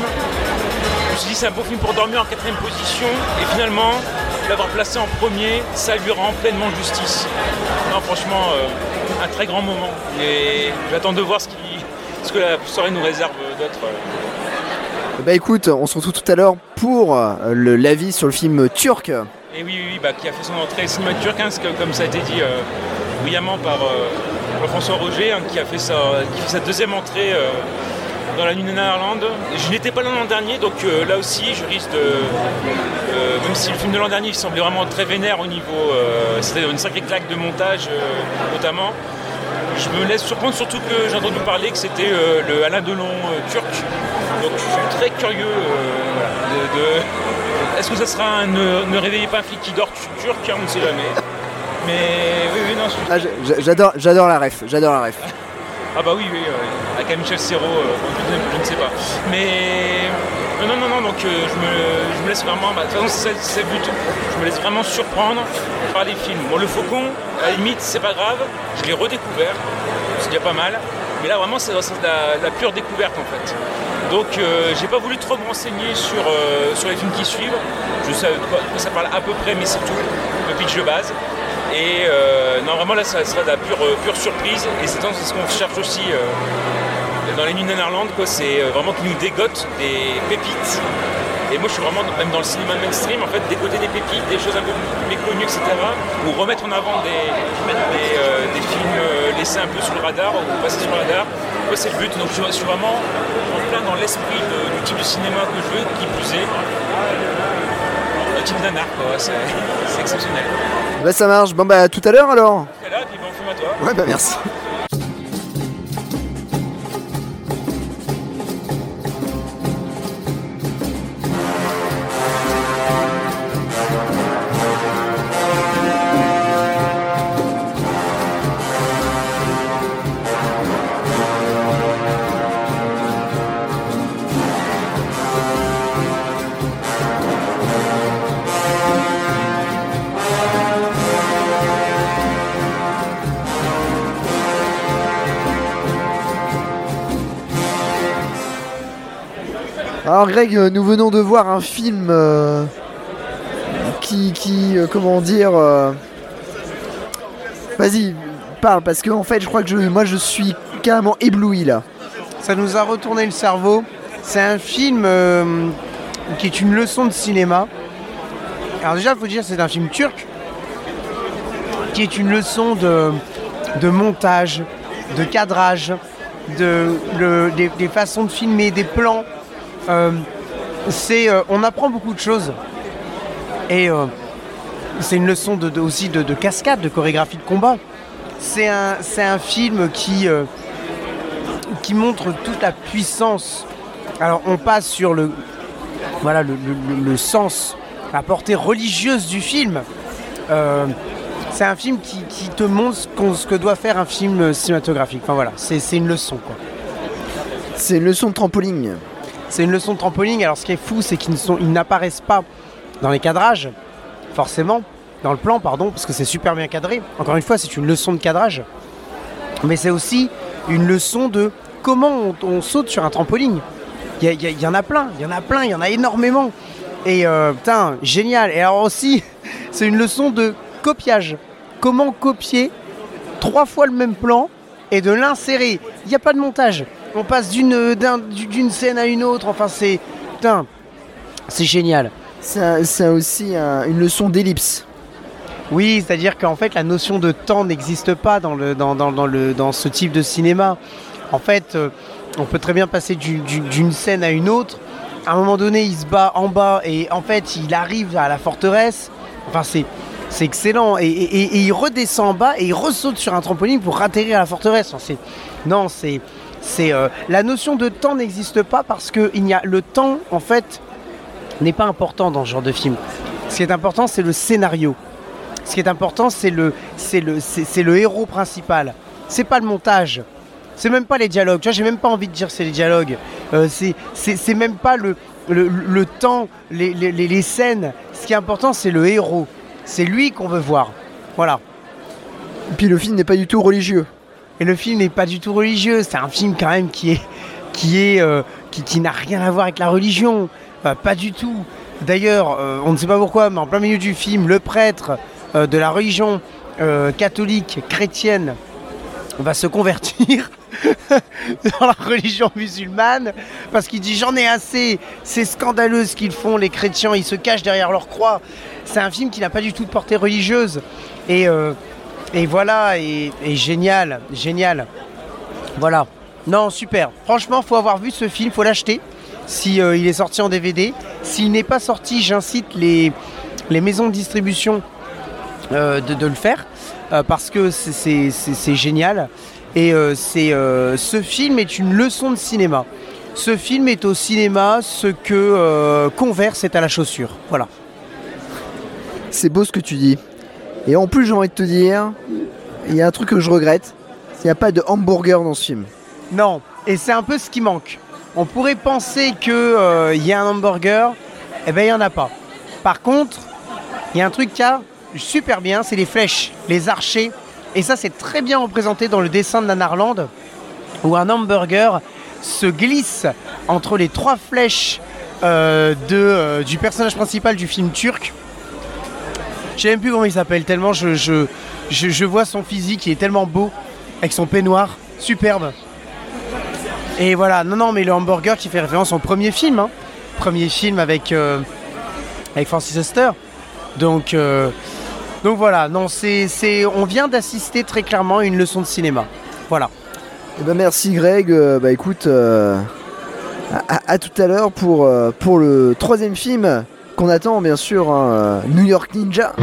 Je me suis dit, c'est un bon film pour dormir en quatrième position. Et finalement, l'avoir placé en premier, ça lui rend pleinement justice. Non, franchement, euh, un très grand moment. Et j'attends de voir ce, qui, ce que la soirée nous réserve d'autres. euh. Bah écoute, on se retrouve tout à l'heure pour euh, l'avis sur le film turc. Et oui, oui, oui, bah, qui a fait son entrée cinéma turc, hein, que, comme ça a été dit euh, brillamment par euh, François Roger, hein, qui, a fait sa, deuxième entrée euh, dans la nuit de. Je n'étais pas là l'an dernier, donc euh, là aussi, je risque de. euh, même si le film de l'an dernier semblait vraiment très vénère au niveau. C'était une sacrée claque de montage, notamment. Je me laisse surprendre, surtout que j'ai entendu parler que c'était le Alain Delon turc. Donc je suis très curieux de. Est-ce que ça sera un ne, ne réveillez pas un flic qui dort turc hein, On ne sait jamais. Mais oui, oui, non, je suis Ah, j'adore, la ref, j'adore la ref. ah bah oui, oui, euh, avec Michel Serrault, euh, je, ne- je sais pas. Mais euh, non, non, non, donc euh, je, me, je me laisse vraiment, bah, de toute façon c'est le but, je me laisse vraiment surprendre par les films. Bon, le Faucon, à la limite, c'est pas grave, je l'ai redécouvert, c'est déjà pas mal. Mais là vraiment c'est la, la pure découverte en fait. Donc euh, j'ai pas voulu trop me renseigner sur, euh, sur les films qui suivent. Je sais ça parle à peu près mais c'est tout, le pitch de base. Et euh, non, vraiment là, ça sera de la pure, euh, surprise. Et c'est ce qu'on cherche aussi euh, dans les nuits Néerlande, quoi. C'est vraiment qu'ils nous dégotent des pépites. Et moi, je suis vraiment, même dans le cinéma mainstream, en fait, dégoter des pépites, des choses un peu méconnues, etc. Ou remettre en avant des, des, films laissés un peu sur le radar, ou passés sur le radar. C'est le but. Donc, je, suis vraiment en plein dans l'esprit du type de cinéma que je veux, qui plus est. Le type nanar, quoi. C'est exceptionnel. Bah ça marche, bon bah à tout à l'heure alors. Et là, puis bon, film à toi. Ouais bah merci. Alors Greg, euh, nous venons de voir un film euh, qui, euh, comment dire... Vas-y, parle, parce que en fait, je crois que moi, je suis carrément ébloui là. Ça nous a retourné le cerveau. C'est un film qui est une leçon de cinéma. Alors déjà, il faut dire c'est un film turc qui est une leçon de, montage, de cadrage, de, des façons de filmer, des plans. Euh, euh, on apprend beaucoup de choses. Et euh, c'est une leçon aussi de, de cascade, de chorégraphie de combat. C'est un, film qui, montre toute la puissance. Alors on passe sur le, voilà, le, sens, la portée religieuse du film. C'est un film qui, te montre ce, ce que doit faire un film cinématographique. Enfin voilà, c'est une leçon. C'est une leçon de trampoline. C'est une leçon de trampoline. Alors ce qui est fou, c'est qu'ils n'apparaissent pas dans les cadrages, forcément, dans le plan, pardon, parce que c'est super bien cadré. Encore une fois, c'est une leçon de cadrage. Mais c'est aussi une leçon de comment on, saute sur un trampoline. Il y en a plein, il y en a plein, il y en a énormément. Et euh, putain, génial. Et alors aussi, [laughs] c'est une leçon de copiage. Comment copier trois fois le même plan et de l'insérer. Il n'y a pas de montage. On passe d'une d'un- d'une scène à une autre. Enfin, c'est. Putain, c'est génial. C'est c'est aussi un- une leçon d'ellipse. Oui, c'est-à-dire qu'en fait, la notion de temps n'existe pas dans, le, dans, dans- dans le, dans ce type de cinéma. En fait, euh, on peut très bien passer du- du- d'une scène à une autre. À un moment donné, il se bat en bas et en fait, il arrive à la forteresse. Enfin, c'est. C'est excellent. Et, et- et- et il redescend en bas et il ressaute sur un trampoline pour atterrir à la forteresse. Enfin, non, c'est. C'est euh, la notion de temps n'existe pas parce que il a, le temps, en fait, n'est pas important dans ce genre de film. Ce qui est important, c'est le scénario. Ce qui est important, c'est le, héros principal. C'est pas le montage. C'est même pas les dialogues. Tu vois, j'ai même pas envie de dire c'est les dialogues. Euh, c'est, même pas le, temps, les- les scènes. Ce qui est important, c'est le héros. C'est lui qu'on veut voir. Voilà. Et puis le film n'est pas du tout religieux. Et le film n'est pas du tout religieux. C'est un film quand même qui est, qui est, euh, qui, n'a rien à voir avec la religion. Euh, pas du tout. D'ailleurs, euh, on ne sait pas pourquoi, mais en plein milieu du film, le prêtre euh, de la religion catholique chrétienne va se convertir [laughs] dans la religion musulmane parce qu'il dit j'en ai assez, c'est scandaleux ce qu'ils font les chrétiens, ils se cachent derrière leur croix. C'est un film qui n'a pas du tout de portée religieuse et, et voilà, et, génial, génial. Voilà. Non, super. Franchement, faut avoir vu ce film, faut l'acheter si euh, il est sorti en DVD. S'il n'est pas sorti, j'incite les, maisons de distribution euh, de, le faire euh, parce que c'est- génial. Et c'est ce film est une leçon de cinéma. Ce film est au cinéma ce que Converse est à la chaussure. Voilà. C'est beau ce que tu dis. Et en plus, j'ai envie de te dire, il y a un truc que je regrette. Il n'y a pas de hamburger dans ce film. Non, et c'est un peu ce qui manque. On pourrait penser qu'il y a un hamburger, eh ben il n'y en a pas. Par contre, il y a un truc qui a super bien, c'est les flèches, les archers. Et ça, c'est très bien représenté dans le dessin de Nanarland, où un hamburger se glisse entre les trois flèches euh, de, euh, du personnage principal du film turc. Je sais même plus comment il s'appelle, tellement je, je, je, vois son physique, il est tellement beau, avec son peignoir, superbe. Et voilà, non, non, mais le hamburger qui fait référence au premier film, hein. premier film avec, euh, avec Francis Huster. Donc, euh, donc voilà, non, c'est, on vient d'assister très clairement à une leçon de cinéma. Voilà. Eh ben merci Greg. Euh, bah écoute, euh, à, à- tout à l'heure pour, pour le troisième film qu'on attend bien sûr, hein, euh, New York Ninja.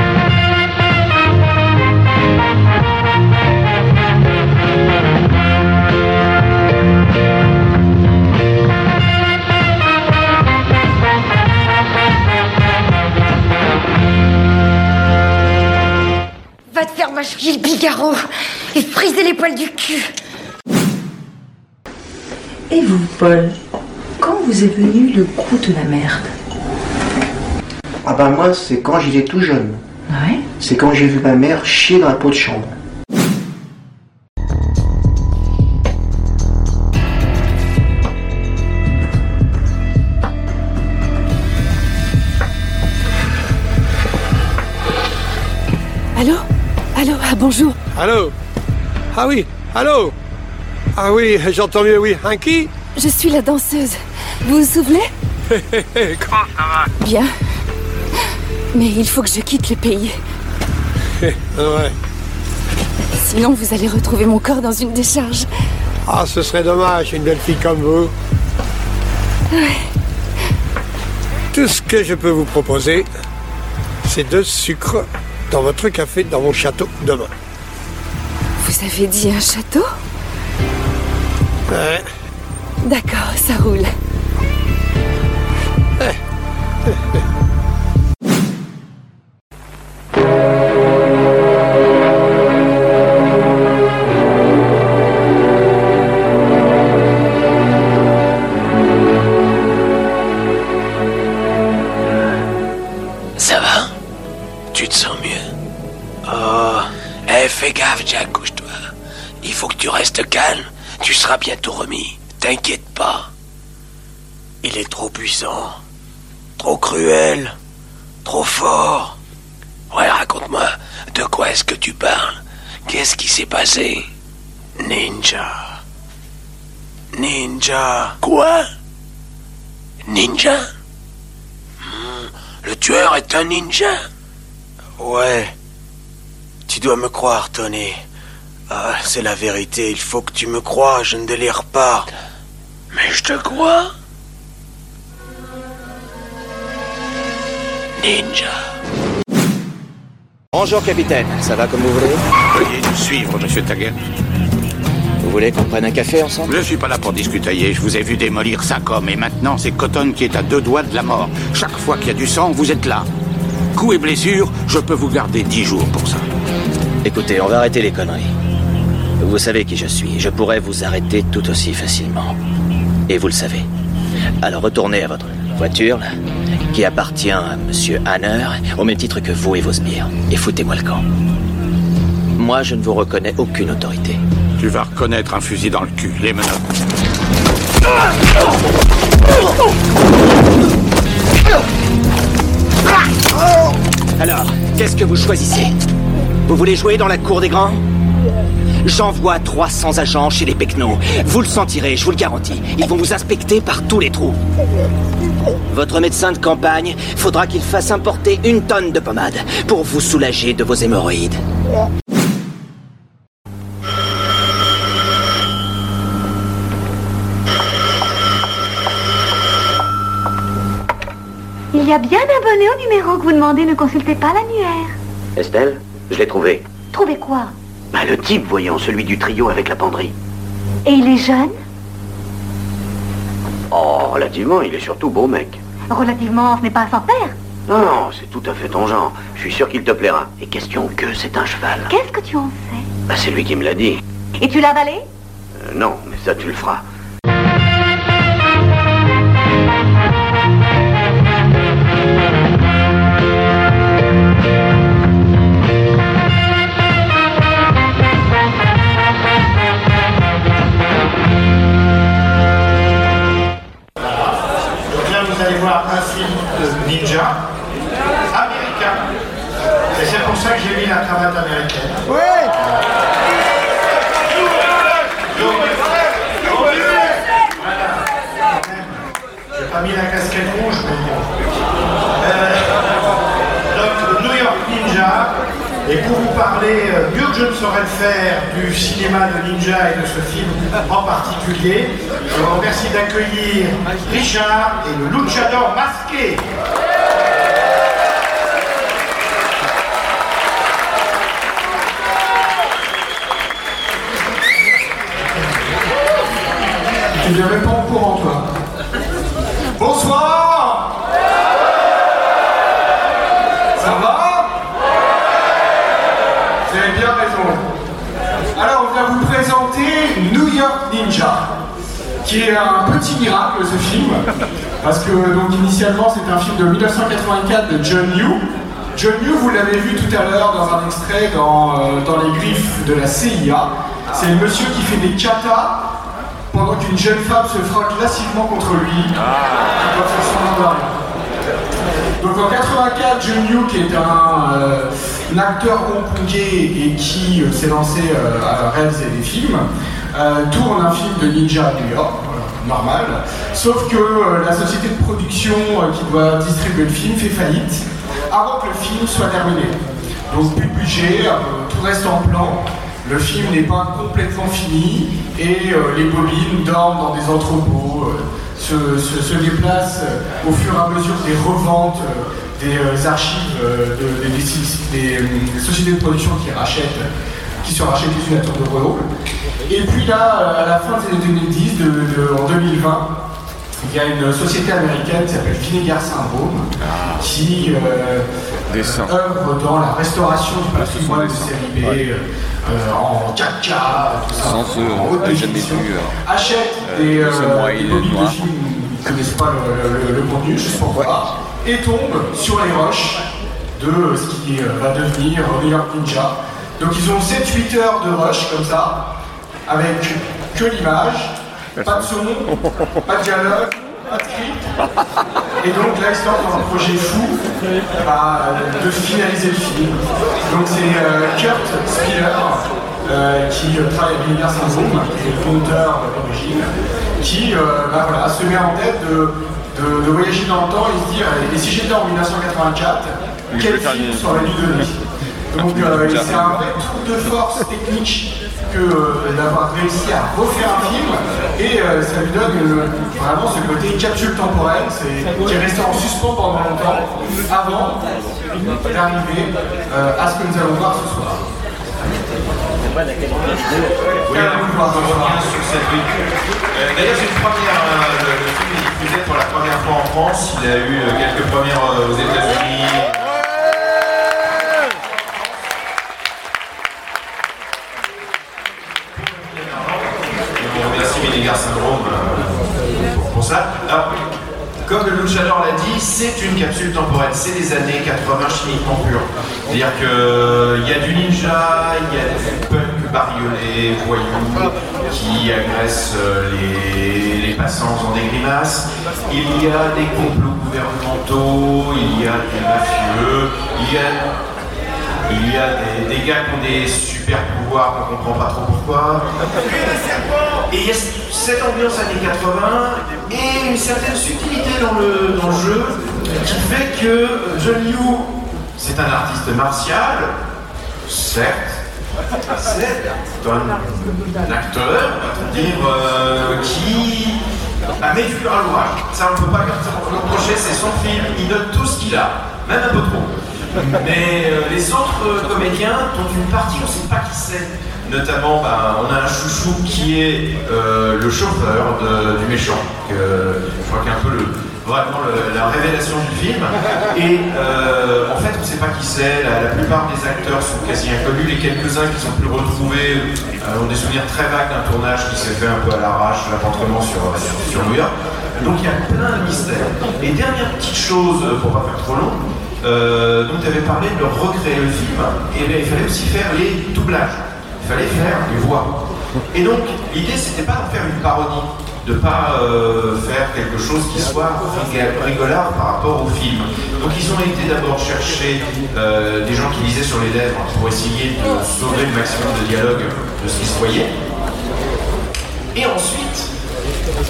Va te faire mâchouiller le bigarreau et friser les poils du cul. Et vous, Paul, quand vous est venu le goût de la merde? Ah ben moi, c'est quand j'étais tout jeune. Ouais. C'est quand j'ai vu ma mère chier dans la peau de chambre. Allô? Allô? Ah, Bonjour Allô? Ah oui Allô? Ah oui, j'entends mieux, oui. Un qui? Je suis la danseuse. Vous vous souvenez? [laughs] Comment ça va? Bien. Mais il faut que je quitte le pays. [laughs] Ouais. Sinon, vous allez retrouver mon corps dans une décharge. Ah, ce serait dommage, une belle fille comme vous. Ouais. Tout ce que je peux vous proposer, c'est de sucre dans votre café dans mon château demain. Vous avez dit un château? Ouais. D'accord, ça roule. [laughs] Le tueur est un ninja Ouais. Tu dois me croire, Tony. Ah, c'est la vérité, il faut que tu me crois, je ne délire pas. Mais je te crois. Ninja. Bonjour, capitaine. Ça va comme vous voulez? Veuillez nous suivre, monsieur Taguet. Vous voulez qu'on prenne un café ensemble? Je suis pas là pour discutailler, je vous ai vu démolir cinq hommes et maintenant c'est Cotton qui est à deux doigts de la mort. Chaque fois qu'il y a du sang, vous êtes là. Coups et blessures, je peux vous garder dix jours pour ça. Écoutez, on va arrêter les conneries. Vous savez qui je suis. Je pourrais vous arrêter tout aussi facilement. Et vous le savez. Alors retournez à votre voiture, là, qui appartient à Monsieur Hanner, au même titre que vous et vos sbires. Et foutez-moi le camp. Moi, je ne vous reconnais aucune autorité. Tu vas reconnaître un fusil dans le cul, les menottes. Alors, qu'est-ce que vous choisissez? Vous voulez jouer dans la cour des grands? J'envoie 300 agents chez les Pecnos. Vous le sentirez, je vous le garantis. Ils vont vous inspecter par tous les trous. Votre médecin de campagne faudra qu'il fasse importer une tonne de pommade pour vous soulager de vos hémorroïdes. Y a bien un bonnet au numéro que vous demandez, ne consultez pas l'annuaire. Estelle, je l'ai trouvé. Trouvez quoi? Bah, le type, voyons, celui du trio avec la penderie. Et il est jeune? Oh, relativement, il est surtout beau mec. Relativement, ce n'est pas sans faire. Non, non, c'est tout à fait ton genre. Je suis sûr qu'il te plaira. Et question que c'est un cheval. Qu'est-ce que tu en sais Bah, c'est lui qui me l'a dit. Et tu l'as avalé? Euh, non, mais ça, tu le feras. Film de ninja américain. Et c'est pour ça que j'ai mis la cravate américaine. J'ai pas mis la casquette rouge, mais bon. Euh, donc, New York Ninja. Et pour vous parler euh, mieux que je ne saurais le faire du cinéma de ninja et de ce film en particulier, je vous remercie d'accueillir Richard et le luchador masqué. Tu même pas au courant, toi. Bonsoir Qui est un petit miracle, ce film, parce que donc initialement c'est un film de 1984 de John New. John New, vous l'avez vu tout à l'heure dans un extrait dans, euh, dans les griffes de la CIA. C'est le monsieur qui fait des katas pendant qu'une jeune femme se frotte lascivement contre lui. Donc en 84, Jun Yu, qui est un, euh, un acteur hongkongais et qui euh, s'est lancé euh, à réaliser des films, euh, tourne un film de ninja à New York, normal. Sauf que euh, la société de production euh, qui doit distribuer le film fait faillite avant que le film soit terminé. Donc plus de budget, euh, tout reste en plan. Le film n'est pas complètement fini et les bobines dorment dans des entrepôts, se, déplacent au fur et à mesure des reventes des archives de- des, sociétés de production qui rachètent, qui se rachètent les unes à tour de rôle. Et puis là, euh, à la fin des années 2010, de- de- en 2020, il y a une société américaine qui s'appelle Vinegar Syndrome qui euh, œuvre dans la restauration du patrimoine de série B euh, euh, en 4K, tout ça, Sans en on haute définition, euh, achète euh, des, samouraï, des de films qui ne connaissent pas le, le- le contenu, juste pour voir, et tombe sur les roches de ce qui euh, va devenir New York Ninja. Donc ils ont 7-8 heures de rush comme ça, avec que l'image, pas de son, pas de dialogue, pas de script. Et donc là, ils lancent dans un projet fou bah, euh, de finaliser le film. Donc c'est euh, Kurt Spiller, euh, qui travaille à Vinegar Syndrome, qui est le euh, d'origine, qui euh, bah, voilà, se met en tête de, de- de voyager dans le temps et se dire et si j'étais en 1984, Oui, je quel film serait dû donner? [laughs] Donc euh, c'est un vrai tour de force technique que euh, d'avoir réussi à refaire un film et euh, ça lui donne euh, vraiment ce côté capsule temporelle c'est- qui est resté en suspens pendant longtemps avant d'arriver euh, à ce que nous allons voir ce soir. Oui, on sur cette D'ailleurs, c'est une première. le, le film est diffusé pour la première fois en France. Il a eu euh, quelques premières euh, aux États-Unis. Et on remercie Vinegar Syndrome euh, pour, pour Alors, comme le luchador l'a dit, c'est une capsule temporelle. C'est des années 80 chimiquement pures. C'est-à-dire qu'il y a du ninja, il y a du punk bariolé, voyou, qui agresse euh, les, les passants en des grimaces. Il y a des complots gouvernementaux, il y a des mafieux, il y a il y a des, gars qui ont des super pouvoirs qu'on comprend pas trop pourquoi. Et il y a cette ambiance années 80 et une certaine subtilité dans le, dans le jeu qui fait que John Yu, c'est un artiste martial, certes, c'est un acteur, on va dire, euh, qui a mis du l'ouvrage. Ça, on ne peut pas le reprocher, c'est son film, il donne tout ce qu'il a, même un peu trop. Mais euh, les autres euh, comédiens, dont une partie on ne sait pas qui c'est, notamment ben, on a un chouchou qui est euh, le chauffeur du méchant, que je crois qu'il est un peu le, vraiment la révélation du film. Et en fait on ne sait pas qui c'est, la, plupart des acteurs sont quasi inconnus, les quelques-uns qui sont plus retrouvés ont des souvenirs très vagues d'un tournage qui s'est fait un peu à l'arrache, l'appartement sur, sur New York. Donc il y a plein de mystères. Et dernière petite chose, pour pas faire trop long, euh, donc tu avais parlé de recréer le film, et bien il fallait aussi faire les doublages, il fallait faire les voix. Et donc l'idée c'était pas d'en faire une parodie, de pas euh, faire quelque chose qui soit rigolard par rapport au film. Donc ils ont été d'abord chercher euh, des gens qui lisaient sur les lèvres pour essayer de sauver le maximum de dialogue de ce qui se voyait. Et ensuite,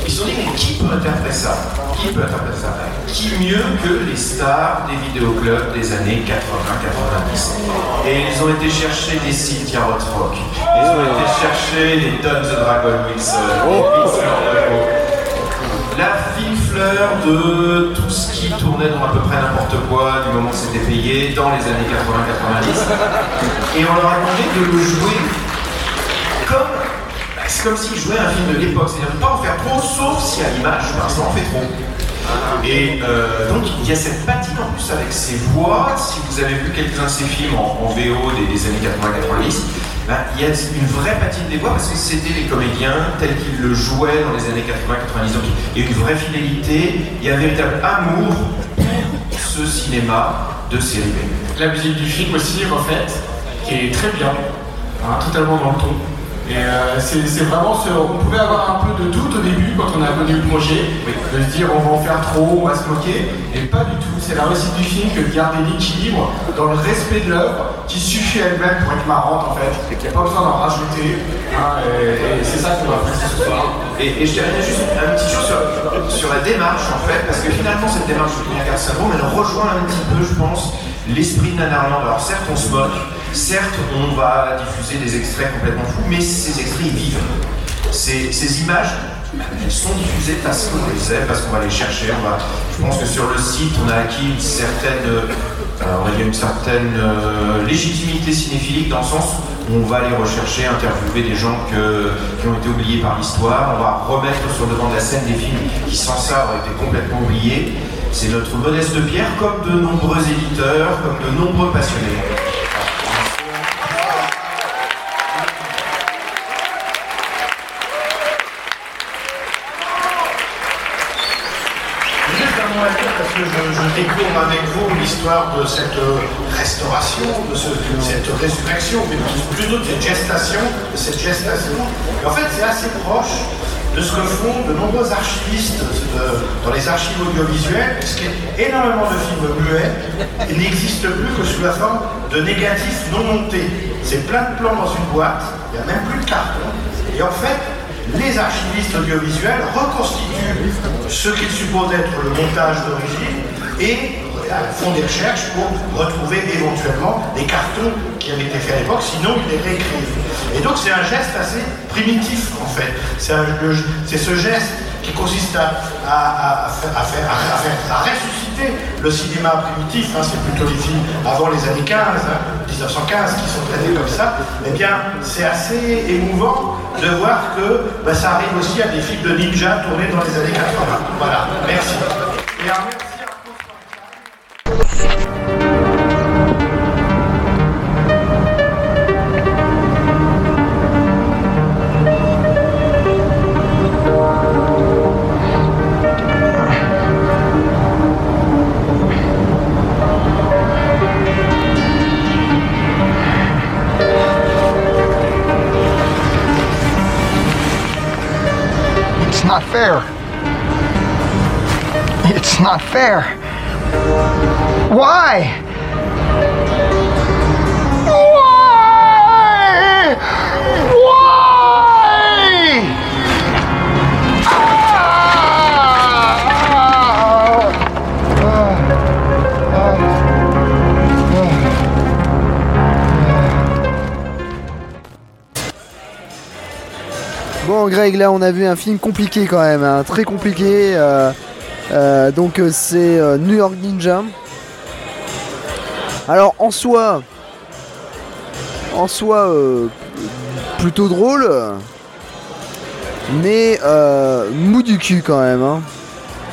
ils se sont dit, mais qui peut interpréter ça? Qui peut interpréter ça? Qui mieux que les stars des vidéoclubs des années 80-90 Et ils ont été chercher des Cynthia Rothrock, ils ont été chercher les Don the Dragon Wilson, les Vince Lombardo, la fine fleur de tout ce qui tournait dans à peu près n'importe quoi du moment que c'était payé dans les années 80-90. Et on leur a demandé de le jouer c'est comme s'ils jouaient un film de l'époque, c'est-à-dire de ne pas en faire trop, sauf si à l'image, ben, ça en fait trop. Et euh, donc il y a cette patine en plus avec ces voix, si vous avez vu quelques-uns de ces films en, en VO des, des années 80-90, ben, il y a une vraie patine des voix parce que c'était les comédiens tels qu'ils le jouaient dans les années 80-90. Donc il y a une vraie fidélité, il y a un véritable amour pour ce cinéma de série B. La musique du film aussi refaite, qui est très bien, hein, totalement dans le ton. Et euh, c'est vraiment ce. On pouvait avoir un peu de tout au début quand on a connu le projet, de se dire on va en faire trop, on va se moquer, et pas du tout. C'est la réussite du film que de garder l'équilibre dans le respect de l'œuvre qui suffit elle-même pour être marrante en fait. Il n'y a pas besoin d'en rajouter. hein, et et c'est ça qu'on va faire ce soir. Et, et je dirais juste une petite chose sur, sur la démarche en fait, parce que finalement cette démarche de Pierre Syndrome, elle rejoint un petit peu, je pense, l'esprit de Nanarland. Alors certes on se moque, certes on va diffuser des extraits complètement fous, mais ces extraits vivent. Ces, images, sont diffusées parce qu'on les aime, parce qu'on va les chercher. Je pense que sur le site on a acquis une certaine, euh, certaine euh, légitimité cinéphilique dans le sens où on va aller rechercher, interviewer des gens qui ont été oubliés par l'histoire. On va remettre sur le devant de la scène des films qui sans ça auraient été complètement oubliés. C'est notre modeste pierre, comme de nombreux éditeurs, comme de nombreux passionnés. L'histoire de cette euh, restauration, de, ce- de cette résurrection, mais plutôt de cette gestation, de cette gestation. Et en fait, c'est assez proche de ce que font de nombreux archivistes de- dans les archives audiovisuelles, puisqu'énormément de films muets n'existent plus que sous la forme de négatifs non montés. C'est plein de plans dans une boîte, il n'y a même plus de carton. Et en fait, les archivistes audiovisuels reconstituent ce qu'ils supposent être le montage d'origine et euh, font des recherches pour retrouver éventuellement les cartons qui avaient été faits à l'époque, sinon ils les réécrivent. Et donc c'est un geste assez primitif en fait. C'est ce geste qui consiste à, faire, ressusciter le cinéma primitif, hein, c'est plutôt les films avant les années 15, hein, 1915 qui sont traités comme ça, eh bien c'est assez émouvant de voir que bah, ça arrive aussi à des films de ninja tournés dans les années 80. Voilà, merci. Et not fair. It's not fair. Why? Why? Greg, là, on a vu un film compliqué quand même, hein, très compliqué. euh, euh, donc, euh, c'est New York Ninja. Alors, en soi, en soi, plutôt drôle, mais euh, mou du cul quand même. Hein.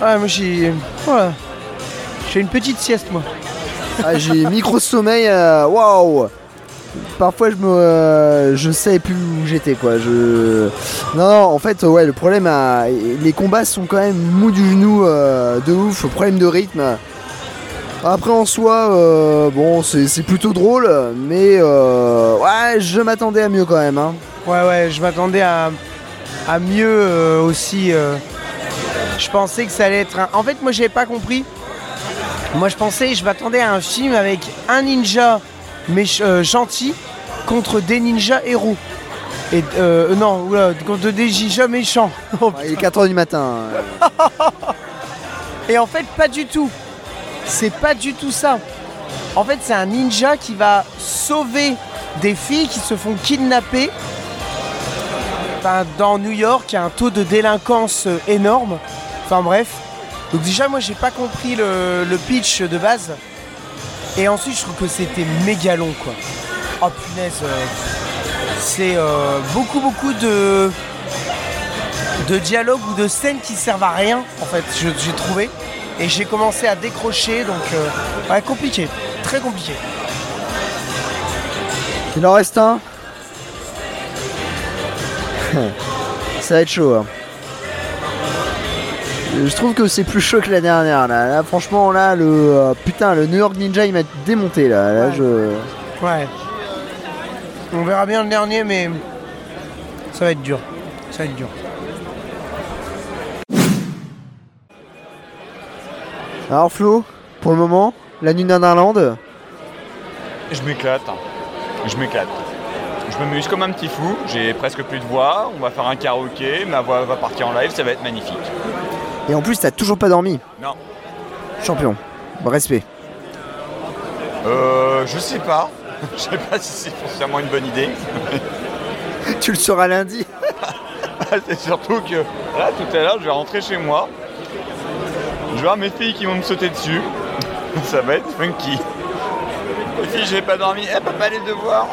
Ouais, moi j'ai. Voilà. J'ai une petite sieste, moi. Ah, j'ai micro sommeil, euh, waouh! Parfois je me, euh, je savais plus où j'étais quoi. Je, non, non, en fait ouais le problème, les combats sont quand même mous du genou euh, de ouf, problème de rythme. Après en soi, euh, bon c'est plutôt drôle, mais ouais je m'attendais à mieux quand même. Hein. Ouais, ouais, je m'attendais à, à mieux aussi. je pensais que ça allait être un. En fait, moi, j'avais pas compris. Moi, je pensais, je m'attendais à un film avec un ninja méch- euh, gentil contre des ninjas héros. Et euh, non, oula, contre des ninjas méchants. [laughs] Oh, Il est 4h du matin. Et en fait, pas du tout. C'est pas du tout ça. En fait, c'est un ninja qui va sauver des filles qui se font kidnapper. Enfin, dans New York, il y a un taux de délinquance euh, énorme. Enfin bref. Donc déjà, moi, j'ai pas compris le, le pitch de base. Et ensuite, je trouve que c'était méga long, quoi. Oh punaise. euh, c'est euh, beaucoup, beaucoup de de dialogues ou de scènes qui servent à rien, en fait, j'ai trouvé. Et j'ai commencé à décrocher, donc euh, compliqué, très compliqué. Il en reste un. [laughs] Ça va être chaud. hein. Je trouve que c'est plus chaud que la dernière là. Là, franchement là le euh, putain le New York Ninja il m'a démonté là. Là Ouais. je. Ouais. On verra bien le dernier, mais Ça va être dur. Ça va être dur. Alors Flo, pour le moment, la nuit d'un Irlande, Je m'éclate. hein. Je m'éclate. Je m'amuse comme un petit fou. J'ai presque plus de voix. On va faire un karaoké. Ma voix va partir en live. Ça va être magnifique. Et en plus t'as toujours pas dormi. Non. Champion. Bon, respect. Euh, je sais pas. [laughs] Je sais pas si c'est forcément une bonne idée. [laughs] tu le sauras lundi. [laughs] c'est surtout que là, tout à l'heure, je vais rentrer chez moi. Je vais voir mes filles qui vont me sauter dessus. Ça va être funky. Les filles, j'ai pas dormi. Eh, papa, les devoirs.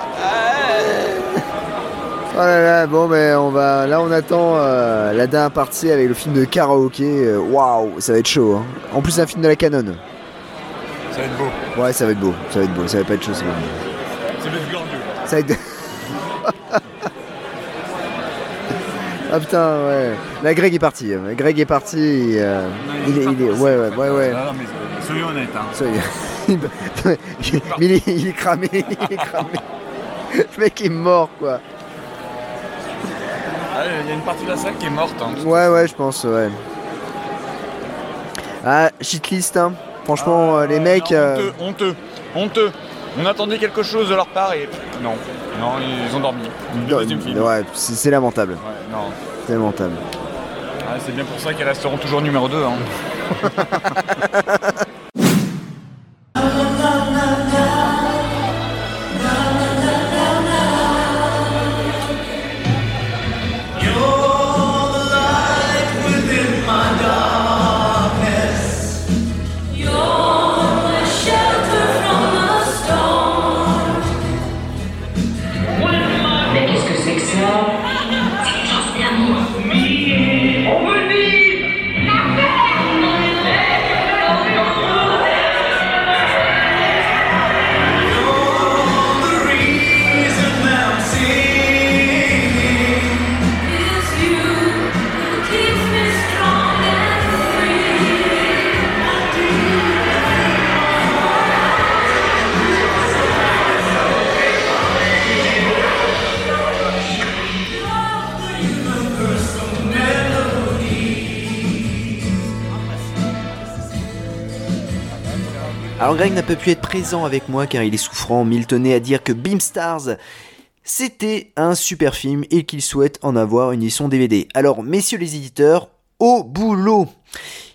Oh là là, bon ben on va. Là on attend euh, la dernière partie avec le film de karaoké. Euh, Waouh, ça va être chaud. hein. En plus un film de la canon. Ça va être beau. Ouais, ça va être beau. Ça va être beau. Ça va pas être chaud. Ça va être glorieux. Ça va être. [laughs] ah putain, ouais. Là, Greg est parti. hein. Greg est parti. euh, il, est, il est- Ouais, ouais, ouais, ouais. Non, non, mais soyons honnêtes. Hein. Soyez- [laughs] Mais il est, il est cramé. Il est cramé. Le mec est mort, quoi. Ah, Il y a une partie de la salle qui est morte. hein. Ouais, ouais, je pense, ouais. Ah, shitlist, hein. Franchement, euh, les mecs. euh, Honteux, honteux, honteux. On attendait quelque chose de leur part et non, non, ils ont dormi. Ouais, c'est lamentable. Ouais, non. C'est lamentable. Ah, c'est bien pour ça qu'ils resteront toujours numéro 2. Hein. [laughs] Greg n'a pas pu être présent avec moi car il est souffrant, mais il tenait à dire que Beamstars c'était un super film et qu'il souhaite en avoir une édition DVD. Alors messieurs les éditeurs, au boulot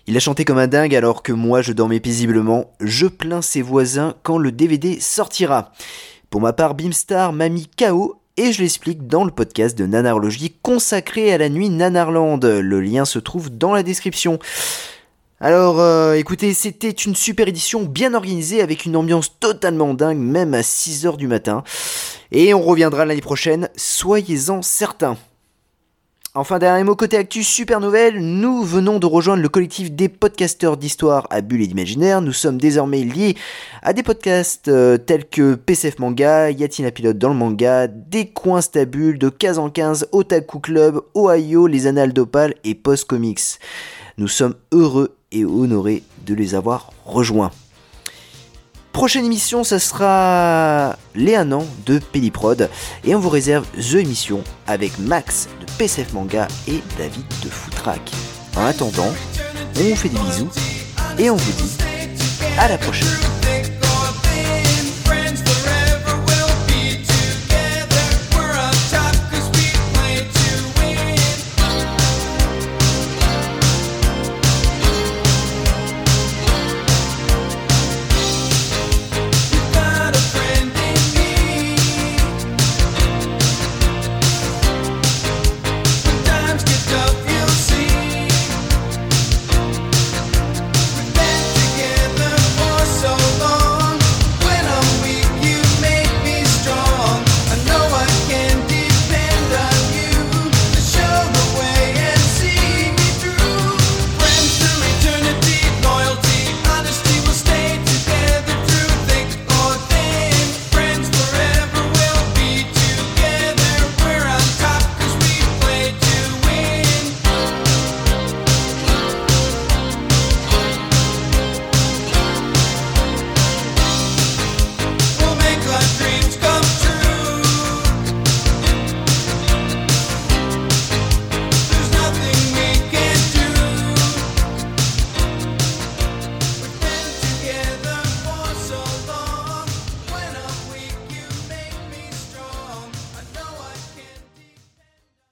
Il a chanté comme un dingue alors que moi je dormais paisiblement. Je plains ses voisins quand le DVD sortira. Pour ma part, Beamstar m'a mis KO et je l'explique dans le podcast de Nanarologie consacré à la nuit Nanarland. Le lien se trouve dans la description. Alors, euh, écoutez, c'était une super édition bien organisée avec une ambiance totalement dingue, même à 6h du matin. Et on reviendra l'année prochaine, soyez-en certains. Enfin, dernier mot côté actu, super nouvelle, nous venons de rejoindre le collectif des podcasteurs d'histoire à Bulle et d'Imaginaire. Nous sommes désormais liés à des podcasts euh, tels que PCF Manga, Yatina Pilote dans le manga, Des Coins Stabules, de 15 en 15, Otaku Club, Ohio, Les Annales d'Opal et Post Comics. Nous sommes heureux et honorés de les avoir rejoints. Prochaine émission, ça sera les 1 an de Péliprod et on vous réserve The émission avec Max de PCF Manga et David de Footrack. En attendant, on vous fait des bisous et on vous dit à la prochaine.